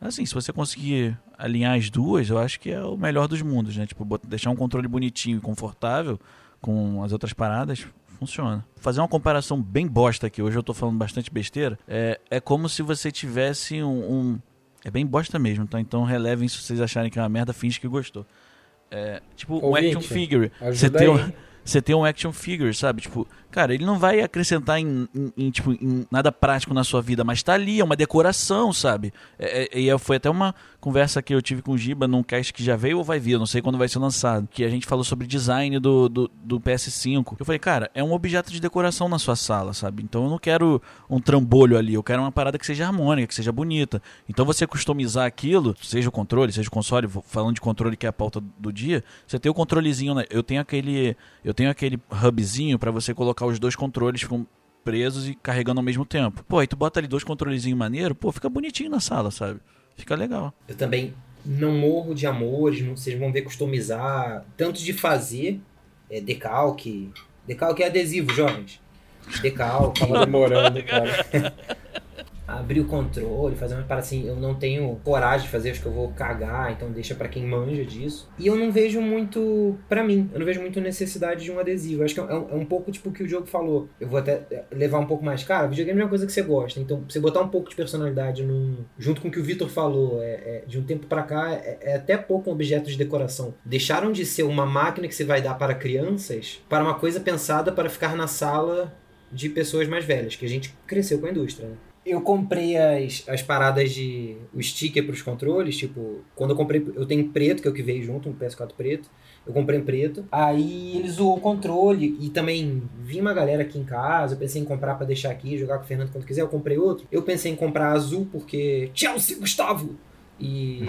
Assim, se você conseguir alinhar as duas, eu acho que é o melhor dos mundos, né? Tipo, deixar um controle bonitinho e confortável com as outras paradas, funciona. Fazer uma comparação bem bosta aqui, hoje eu tô falando bastante besteira, é, é como se você tivesse um, um é bem bosta mesmo, tá? Então relevem se vocês acharem que é uma merda, finge que gostou. É, tipo, Ouvinte, um action figure. Você tem, um, você tem um action figure, sabe? Tipo, Cara, ele não vai acrescentar em, em, em, tipo, em nada prático na sua vida, mas tá ali, é uma decoração, sabe? É, é, e foi até uma conversa que eu tive com o Giba num cast que já veio ou vai vir, eu não sei quando vai ser lançado, que a gente falou sobre design do, do, do PS5. Eu falei, cara, é um objeto de decoração na sua sala, sabe? Então eu não quero um trambolho ali, eu quero uma parada que seja harmônica, que seja bonita. Então você customizar aquilo, seja o controle, seja o console, falando de controle que é a pauta do dia, você tem o controlezinho, né? eu tenho aquele eu tenho aquele hubzinho para você colocar colocar os dois controles ficam presos e carregando ao mesmo tempo. Pô, aí tu bota ali dois controlezinhos maneiro, pô, fica bonitinho na sala, sabe? Fica legal.
Eu também não morro de amores, não, vocês vão ver customizar, tanto de fazer é, decalque. Decalque é adesivo, jovens. Decalque.
Tava demorando, [laughs] cara.
Abrir o controle, fazer uma para assim, eu não tenho coragem de fazer, acho que eu vou cagar, então deixa para quem manja disso. E eu não vejo muito, para mim, eu não vejo muito necessidade de um adesivo. Acho que é um, é um pouco tipo o que o jogo falou. Eu vou até levar um pouco mais, cara, videogame é uma coisa que você gosta, então você botar um pouco de personalidade num, junto com o que o Vitor falou, é, é, de um tempo para cá é, é, até pouco um objeto de decoração. Deixaram de ser uma máquina que você vai dar para crianças para uma coisa pensada para ficar na sala de pessoas mais velhas, que a gente cresceu com a indústria, né? Eu comprei as, as paradas de. o sticker para os controles. Tipo, quando eu comprei. Eu tenho preto, que é o que veio junto, um PS4 preto. Eu comprei em preto. Aí ele zoou o controle. E também vi uma galera aqui em casa. Eu pensei em comprar para deixar aqui, jogar com o Fernando quando quiser. Eu comprei outro. Eu pensei em comprar azul, porque. Chelsea, Gustavo! E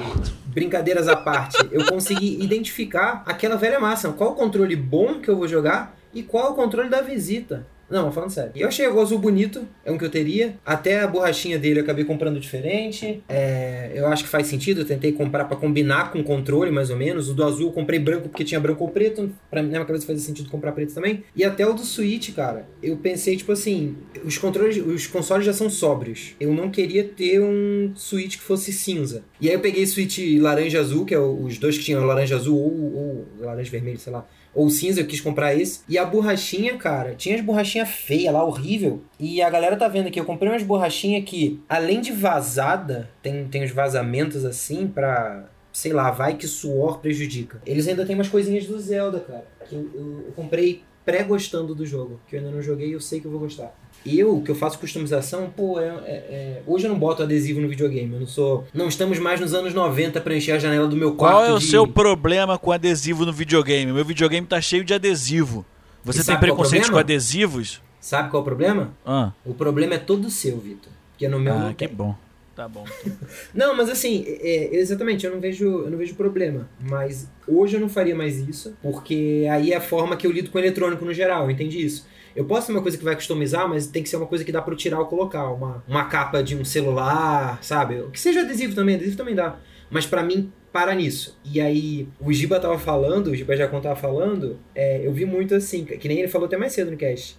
brincadeiras à parte, eu consegui identificar aquela velha massa. Qual o controle bom que eu vou jogar e qual o controle da visita. Não, falando sério. Eu achei o azul bonito, é um que eu teria. Até a borrachinha dele eu acabei comprando diferente. É, eu acho que faz sentido, eu tentei comprar para combinar com o controle, mais ou menos. O do azul eu comprei branco porque tinha branco ou preto. Pra mim, na minha cabeça fazia sentido comprar preto também. E até o do Switch, cara. Eu pensei, tipo assim, os controles, os consoles já são sóbrios. Eu não queria ter um Switch que fosse cinza. E aí eu peguei Switch laranja azul, que é os dois que tinham laranja azul ou, ou laranja vermelho, sei lá ou cinza, eu quis comprar esse. E a borrachinha, cara, tinha as borrachinhas feias lá, horrível. E a galera tá vendo aqui, eu comprei umas borrachinhas que, além de vazada, tem, tem os vazamentos assim pra. Sei lá, vai que suor prejudica. Eles ainda tem umas coisinhas do Zelda, cara. Que eu, eu, eu comprei pré-gostando do jogo. Que eu ainda não joguei e eu sei que eu vou gostar. Eu, que eu faço customização, pô, é, é, é, hoje eu não boto adesivo no videogame. Eu não sou. Não estamos mais nos anos 90 para encher a janela do meu quarto.
Qual é o
de...
seu problema com adesivo no videogame? Meu videogame tá cheio de adesivo. Você tem preconceito com adesivos?
Sabe qual é o problema?
Ah.
O problema é todo seu, Vitor. Porque no meu
ah,
não
que
tem.
bom. Tá bom. [laughs]
não, mas assim, é, é, exatamente, eu não vejo, eu não vejo problema. Mas hoje eu não faria mais isso, porque aí é a forma que eu lido com o eletrônico no geral, eu entendi isso. Eu posso ter uma coisa que vai customizar, mas tem que ser uma coisa que dá para tirar ou colocar. Uma, uma capa de um celular, sabe? Que seja adesivo também, adesivo também dá. Mas para mim, para nisso. E aí, o Giba tava falando, o Giba já tava falando, é, eu vi muito assim, que nem ele falou até mais cedo no cast.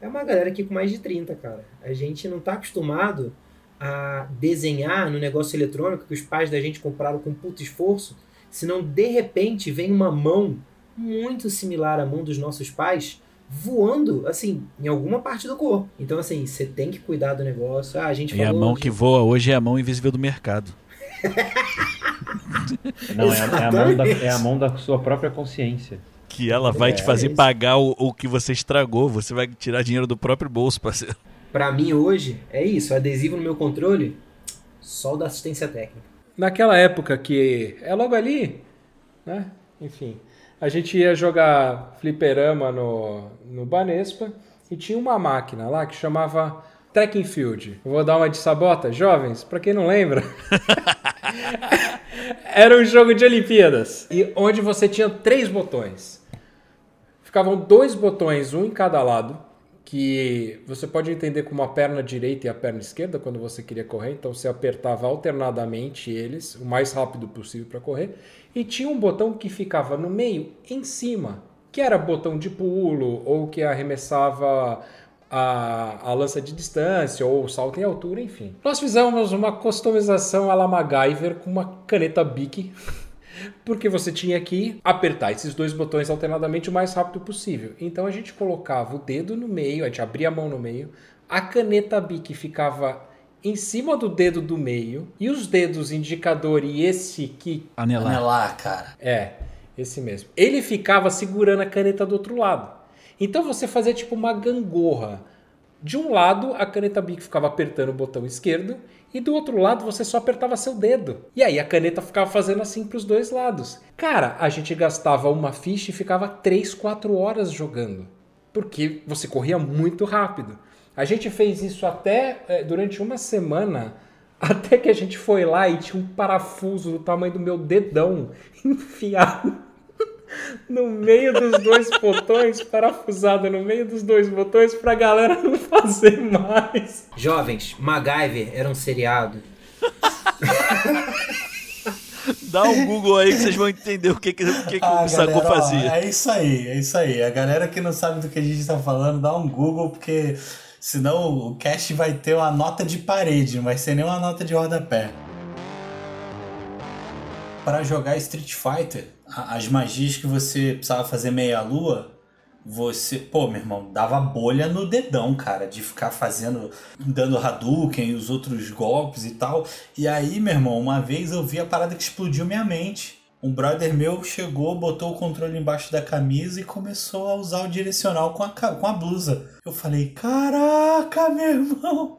É uma galera aqui com mais de 30, cara. A gente não tá acostumado a desenhar no negócio eletrônico que os pais da gente compraram com puto esforço, senão de repente vem uma mão muito similar à mão dos nossos pais voando, assim, em alguma parte do corpo. Então, assim, você tem que cuidar do negócio. Ah, a gente
e a mão de... que voa hoje é a mão invisível do mercado.
Não, é, é, a mão da, é a mão da sua própria consciência.
Que ela vai é, te fazer é pagar o, o que você estragou. Você vai tirar dinheiro do próprio bolso, parceiro.
Pra mim, hoje, é isso. Adesivo no meu controle, só o da assistência técnica.
Naquela época que é logo ali, né? Enfim, a gente ia jogar fliperama no, no Banespa e tinha uma máquina lá que chamava Track and Field. Vou dar uma de sabota. Jovens, pra quem não lembra... [laughs] Era um jogo de Olimpíadas. E onde você tinha três botões. Ficavam dois botões, um em cada lado, que você pode entender como a perna direita e a perna esquerda quando você queria correr. Então você apertava alternadamente eles, o mais rápido possível para correr. E tinha um botão que ficava no meio, em cima, que era botão de pulo ou que arremessava a, a lança de distância ou salto em altura, enfim. Nós fizemos uma customização à la MacGyver com uma caneta Bic, [laughs] porque você tinha que apertar esses dois botões alternadamente o mais rápido possível. Então a gente colocava o dedo no meio, a gente abria a mão no meio, a caneta Bic ficava em cima do dedo do meio e os dedos indicador e esse que
Anelar.
Anelar, cara.
é, esse mesmo. Ele ficava segurando a caneta do outro lado. Então você fazia tipo uma gangorra. De um lado, a caneta Bic ficava apertando o botão esquerdo e do outro lado você só apertava seu dedo. E aí a caneta ficava fazendo assim para os dois lados. Cara, a gente gastava uma ficha e ficava 3, 4 horas jogando. Porque você corria muito rápido. A gente fez isso até eh, durante uma semana, [laughs] até que a gente foi lá e tinha um parafuso do tamanho do meu dedão [laughs] enfiado no meio dos dois botões, parafusado no meio dos dois botões pra galera não fazer mais.
Jovens, MacGyver era um seriado. [laughs]
Dá um Google aí que vocês vão entender o que, que, o, que, que
Ah,
o Sagu
galera, ó,
fazia.
É isso aí, é isso aí. A galera que não sabe do que a gente tá falando, dá um Google, porque senão o cast vai ter uma nota de parede, não vai ser nem uma nota de rodapé. Para jogar Street Fighter, as magias que você precisava fazer meia-lua, você, pô, meu irmão, dava bolha no dedão, cara, de ficar fazendo, dando Hadouken e os outros golpes e tal. E aí, meu irmão, uma vez eu vi a parada que explodiu minha mente. Um brother meu chegou, botou o controle embaixo da camisa e começou a usar o direcional com a, com a blusa. Eu falei, caraca, meu irmão,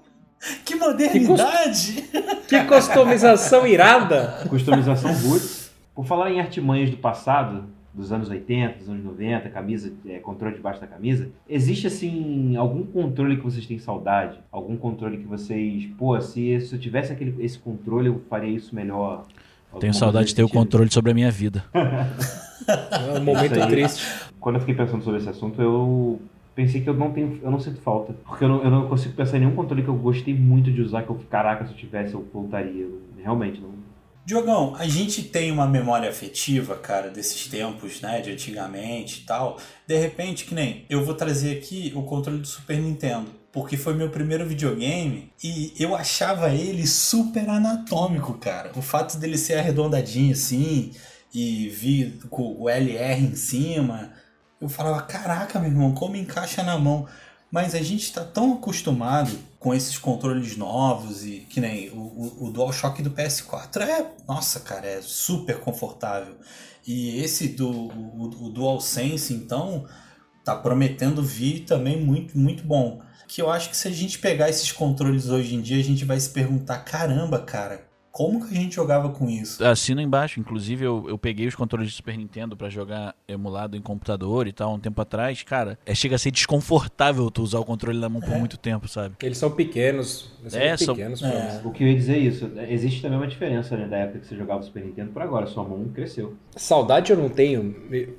que modernidade!
Que customização irada!
Customização roots. Por falar em artimanhas do passado, dos anos 80, dos anos 90, camisa, é, controle debaixo da camisa, existe assim algum controle que vocês têm saudade? Algum controle que vocês, pô, se, se eu tivesse aquele, esse controle eu faria isso melhor?
Tenho
Alguma
saudade de ter o controle sobre a minha vida. [laughs]
É um momento
aí.
triste.
Quando eu fiquei pensando sobre esse assunto, eu pensei que eu não tenho, eu não sinto falta, porque eu não, eu não consigo pensar em nenhum controle que eu gostei muito de usar que eu, caraca, se eu tivesse eu voltaria. Eu, realmente não.
Diogão, a gente tem uma memória afetiva, cara, desses tempos, né, de antigamente e tal. De repente, que nem eu vou trazer aqui o controle do Super Nintendo, porque foi meu primeiro videogame e eu achava ele super anatômico, cara. O fato dele ser arredondadinho assim e vir com o LR em cima, eu falava, caraca, meu irmão, como encaixa na mão. Mas a gente está tão acostumado com esses controles novos e que nem o, o, o DualShock do PS4 é, nossa, cara, é super confortável. E esse do o, o DualSense, então, tá prometendo vir também muito, muito bom. Que eu acho que se a gente pegar esses controles hoje em dia, a gente vai se perguntar, caramba, cara, como que a gente jogava com isso?
Assino embaixo, inclusive eu, eu peguei os controles de Super Nintendo pra jogar emulado em computador e tal, um tempo atrás. Cara, é, chega a ser desconfortável tu usar o controle na mão por muito tempo, sabe?
Eles são pequenos. Eles são
É, são-
pequenos
é.
pra-
O que eu ia dizer é isso, existe também uma diferença né, da época que você jogava o Super Nintendo para agora, sua mão cresceu.
Saudade eu não tenho,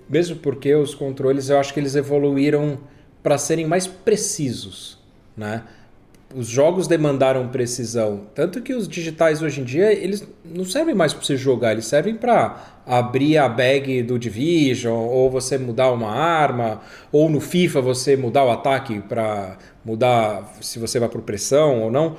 mesmo porque os controles eu acho que eles evoluíram para serem mais precisos, né? Os jogos demandaram precisão, tanto que os digitais hoje em dia eles não servem mais para você jogar, eles servem para abrir a bag do Division ou você mudar uma arma, ou no FIFA você mudar o ataque para mudar se você vai por pressão ou não.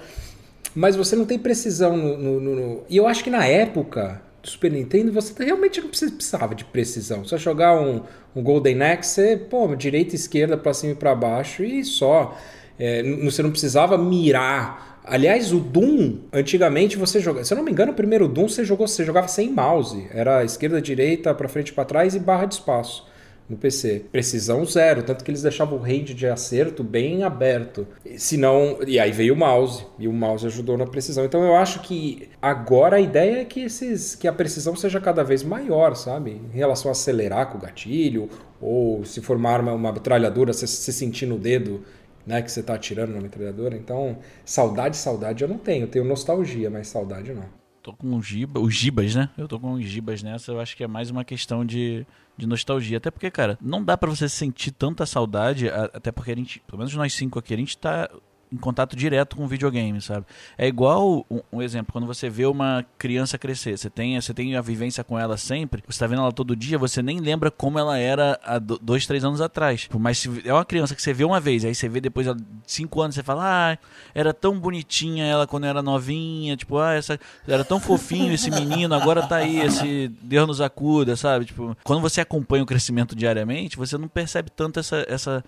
Mas você não tem precisão no, no- no- E eu acho que na época do Super Nintendo você realmente não precisa- precisava de precisão. Só jogar um, um Golden Axe, você, pô, direita e esquerda, pra cima e pra baixo e só. É, você não precisava mirar. Aliás, o Doom, antigamente você jogava. Se eu não me engano, o primeiro Doom você, jogou, você jogava sem mouse. Era esquerda, direita, pra frente pra trás e barra de espaço no PC. Precisão zero, tanto que eles deixavam o range de acerto bem aberto. Se não, e aí veio o mouse, e o mouse ajudou na precisão. Então eu acho que agora a ideia é que esses que a precisão seja cada vez maior, sabe? Em relação a acelerar com o gatilho, ou se for uma arma, uma você, você sentir no dedo né? Que você tá atirando na metralhadora. Então, saudade, saudade eu não tenho. Eu tenho nostalgia, mas saudade não.
Tô com os giba, os gibas, né? Eu tô com os gibas nessa, eu acho que é mais uma questão de, de nostalgia. Até porque, cara, não dá para você sentir tanta saudade, até porque a gente, pelo menos nós cinco aqui, a gente tá em contato direto com o videogame, sabe? É igual um, um, exemplo, quando você vê uma criança crescer, você tem, você tem a vivência com ela sempre, você tá vendo ela todo dia, você nem lembra como ela era há dois, três anos atrás. Mas se é uma criança que você vê uma vez, aí você vê depois de cinco anos, você fala, ah, era tão bonitinha ela quando era novinha, tipo, ah, essa, era tão fofinho esse menino, agora tá aí, esse Deus nos acuda, sabe? Tipo, quando você acompanha o crescimento diariamente, você não percebe tanto essa, essa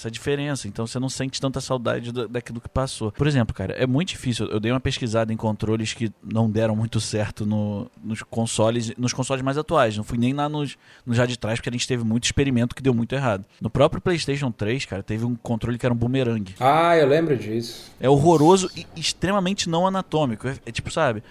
essa diferença. Então você não sente tanta saudade do, daquilo que passou. Por exemplo, cara, é muito difícil. Eu dei uma pesquisada em controles que não deram muito certo no, nos consoles, nos consoles mais atuais. Não fui nem lá nos, nos já de trás, porque a gente teve muito experimento que deu muito errado. No próprio PlayStation 3, cara, teve um controle que era um boomerang.
Ah, eu lembro disso.
É horroroso e extremamente não anatômico. É, é tipo, sabe?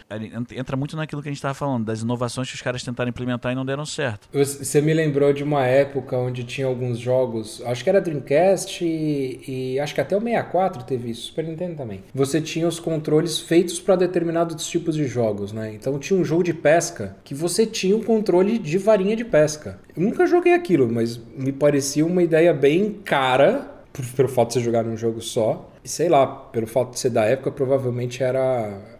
Entra muito naquilo que a gente tava falando, das inovações que os caras tentaram implementar e não deram certo.
Você me lembrou de uma época onde tinha alguns jogos, acho que era Dreamcast Dreamcast e, e, acho que até o 64 teve isso, Super Nintendo também. Você tinha os controles feitos para determinados tipos de jogos, né? Então tinha um jogo de pesca que você tinha um controle de varinha de pesca. Eu nunca joguei aquilo, mas me parecia uma ideia bem cara, pelo fato de você jogar num jogo só. E sei lá, pelo fato de ser da época, provavelmente era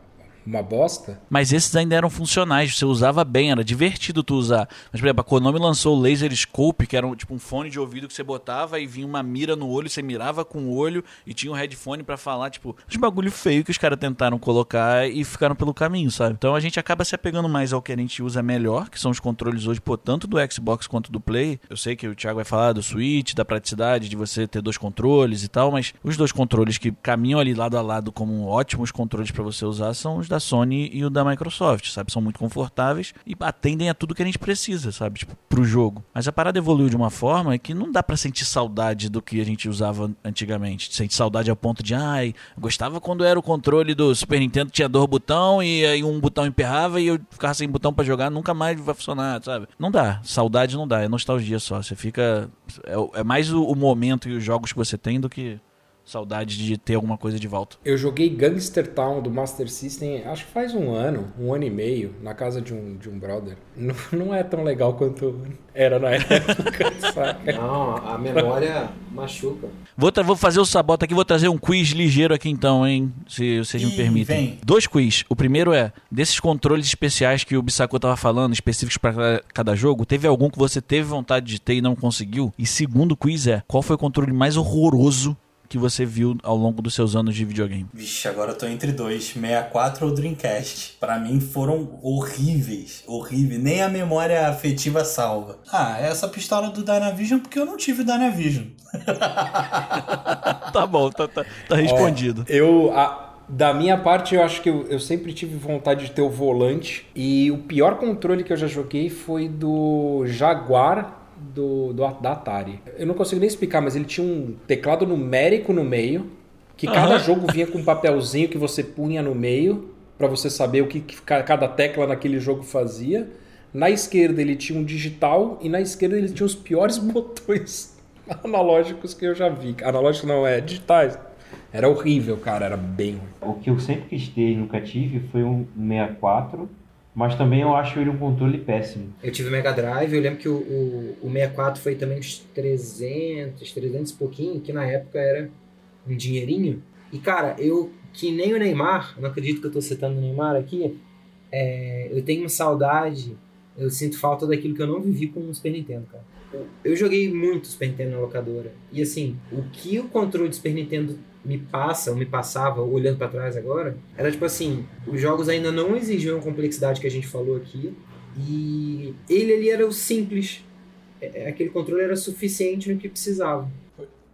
uma bosta.
Mas esses ainda eram funcionais, você usava bem, era divertido tu usar. Mas, por exemplo, a Konami lançou o Laser Scope, que era um, tipo um fone de ouvido que você botava e vinha uma mira no olho, você mirava com o olho e tinha um headphone para falar, tipo, os bagulho feio que os caras tentaram colocar e ficaram pelo caminho, sabe? Então a gente acaba se apegando mais ao que a gente usa melhor, que são os controles hoje, pô, tanto do Xbox quanto do Play. Eu sei que o Thiago vai falar do Switch, da praticidade de você ter dois controles e tal, mas os dois controles que caminham ali lado a lado como ótimos controles para você usar são os da Sony e o da Microsoft, sabe? São muito confortáveis e atendem a tudo que a gente precisa, sabe? Tipo, pro jogo. Mas a parada evoluiu de uma forma que não dá para sentir saudade do que a gente usava antigamente. Sente saudade ao ponto de, ai, gostava quando era o controle do Super Nintendo, tinha dois botão e aí um botão emperrava e eu ficava sem botão para jogar, nunca mais vai funcionar, sabe? Não dá. Saudade não dá, é nostalgia só. Você fica. É, é mais o, o momento e os jogos que você tem do que saudade de ter alguma coisa de volta.
Eu joguei Gangster Town do Master System, acho que faz um ano, um ano e meio, na casa de um, de um brother. [laughs] Não, não é tão legal quanto era na [laughs] época,
saca? Não, a memória machuca.
Vou, vou fazer o sabota aqui, vou trazer um quiz ligeiro aqui então, hein? Se vocês me permitem. Vem. Dois quiz. O primeiro é, desses controles especiais que o Bissaco tava falando, específicos para cada jogo, teve algum que você teve vontade de ter e não conseguiu? E segundo quiz é, qual foi o controle mais horroroso que você viu ao longo dos seus anos de videogame?
Vixe, agora eu tô entre dois, 64 ou Dreamcast. Para mim foram horríveis, horríveis. Nem a memória afetiva salva. Ah, essa pistola do Dynavision porque eu não tive Dynavision. [laughs]
tá bom, tá, tá, tá respondido.
É, eu... A... Da minha parte, eu acho que eu, eu, sempre tive vontade de ter o volante. E o pior controle que eu já joguei foi do Jaguar do, do, da Atari. Eu não consigo nem explicar, mas ele tinha um teclado numérico no meio, que uhum. cada jogo vinha com um papelzinho que você punha no meio, para você saber o que, que cada tecla naquele jogo fazia. Na esquerda ele tinha um digital e na esquerda ele tinha os piores [laughs] botões analógicos que eu já vi. Analógicos não, é digitais. Era horrível, cara, era bem ruim.
O que eu sempre quis ter e nunca tive foi um 64 mas também eu acho ele um controle péssimo.
Eu tive o Mega Drive, eu lembro que o, o, o 64 foi também uns 300, 300 e pouquinho, que na época era um dinheirinho. E cara, eu, que nem o Neymar, não acredito que eu tô citando o Neymar aqui, é, eu tenho uma saudade, eu sinto falta daquilo que eu não vivi com o Super Nintendo, cara. Eu joguei muito Super Nintendo na locadora. E assim, o que o controle do Super Nintendo me passa, ou me passava, olhando para trás agora, era tipo assim, os jogos ainda não exigiam a complexidade que a gente falou aqui, e ele ali era o simples. É, é, aquele controle era suficiente no que precisava.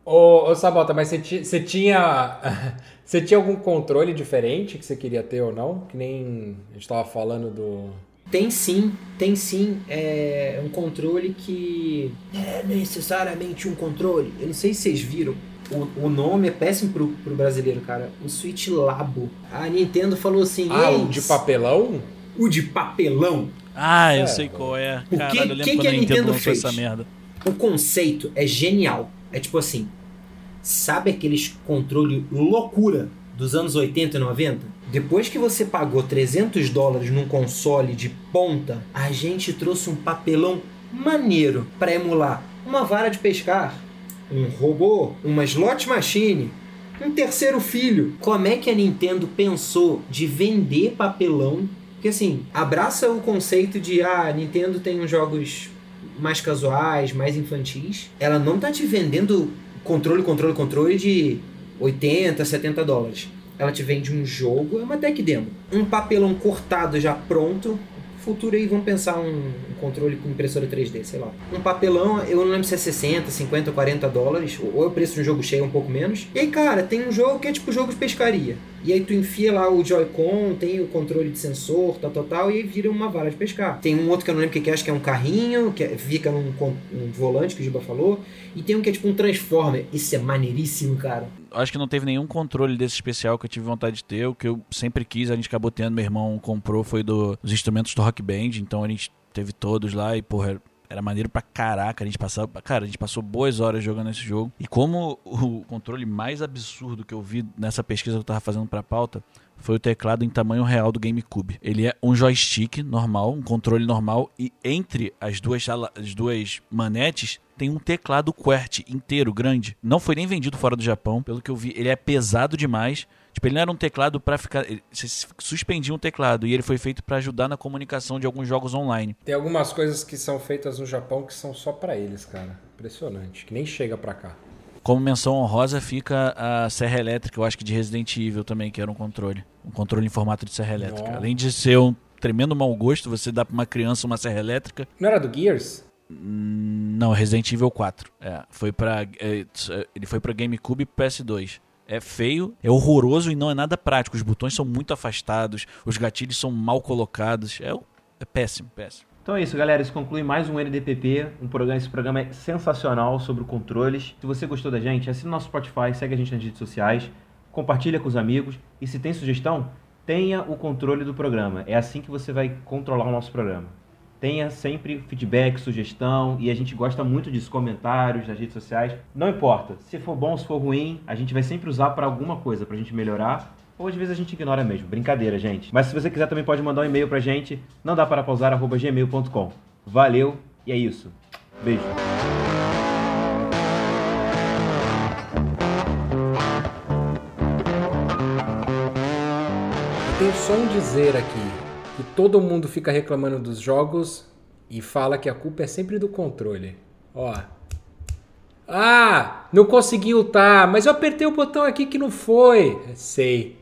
Ô, ô Sabota, mas você, você tinha. [laughs] Você tinha algum controle diferente que você queria ter ou não? Que nem a gente tava falando do.
Tem sim, tem sim. É um controle que. É necessariamente um controle. Eu não sei se vocês viram o, o nome é péssimo pro, pro brasileiro, cara. O Switch Labo. A Nintendo falou assim.
Ah, o de papelão?
O de papelão.
Ah, eu é. sei qual é.
Caralho, que, eu lembro que, que a Nintendo, Nintendo fez? essa merda. O conceito é genial. É tipo assim. Sabe aqueles controle loucura dos anos 80 e 90? Depois que você pagou 300 dólares num console de ponta, a gente trouxe um papelão maneiro para emular uma vara de pescar, um robô, uma slot machine, um terceiro filho. Como é que a Nintendo pensou de vender papelão? Porque assim, abraça o conceito de ah, a Nintendo tem uns jogos mais casuais, mais infantis. Ela não tá te vendendo controle, controle, controle de 80, 70 dólares. Ela te vende um jogo, é uma tech demo. Um papelão cortado já pronto. Futuro aí vamos pensar um controle com impressora 3D, sei lá. Um papelão, eu não lembro se é 60, 50, 40 dólares, ou é o preço de um jogo cheio um pouco menos. E aí, cara, tem um jogo que é tipo jogo de pescaria. E aí tu enfia lá o Joy-Con, tem o controle de sensor, tal, tal, tal, e aí vira uma vara de pescar. Tem um outro que eu não lembro o que é, acho que é um carrinho, que é, fica num, num volante, que o Giba falou. E tem um que é tipo um Transformer. Isso é maneiríssimo, cara
acho que não teve nenhum controle desse especial que eu tive vontade de ter. O que eu sempre quis, a gente acabou tendo, meu irmão comprou, foi do, dos instrumentos do Rock Band. Então a gente teve todos lá e, porra, era maneiro pra caraca. A gente passava. Cara, a gente passou boas horas jogando esse jogo. E como o controle mais absurdo que eu vi nessa pesquisa que eu tava fazendo pra pauta foi o teclado em tamanho real do GameCube. Ele é um joystick normal, um controle normal, e entre as duas, as duas manetes tem um teclado QWERTY inteiro, grande. Não foi nem vendido fora do Japão, pelo que eu vi. Ele é pesado demais. Tipo, ele não era um teclado para ficar. Você suspendia um teclado e ele foi feito para ajudar na comunicação de alguns jogos online.
Tem algumas coisas que são feitas no Japão que são só para eles, cara. Impressionante. Que nem chega para cá.
Como menção honrosa fica a serra elétrica, eu acho que de Resident Evil também, que era um controle. Um controle em formato de serra elétrica. Além de ser um tremendo mau gosto, você dá para uma criança uma serra elétrica.
Não era do Gears?
Não, Resident Evil 4. É, foi para é, ele foi para GameCube e PS2. É feio, é horroroso e não é nada prático. Os botões são muito afastados, os gatilhos são mal colocados. É, é péssimo, péssimo.
Então é isso, galera. Isso conclui mais um NDPP. Um programa, esse programa é sensacional sobre controles. Se você gostou da gente, assina o nosso Spotify, segue a gente nas redes sociais, compartilha com os amigos. E se tem sugestão, tenha o controle do programa. É assim que você vai controlar o nosso programa. Tenha sempre feedback, sugestão e a gente gosta muito disso, comentários nas redes sociais. Não importa, se for bom, se for ruim, a gente vai sempre usar para alguma coisa, para a gente melhorar. Ou às vezes a gente ignora mesmo. Brincadeira, gente. Mas se você quiser também pode mandar um e-mail pra gente, não dá para pausar, gmail.com. Valeu e é isso. Beijo.
Eu tenho só um dizer aqui que todo mundo fica reclamando dos jogos e fala que a culpa é sempre do controle. Ó. Ah, não consegui ultar, mas eu apertei o botão aqui que não foi. Sei.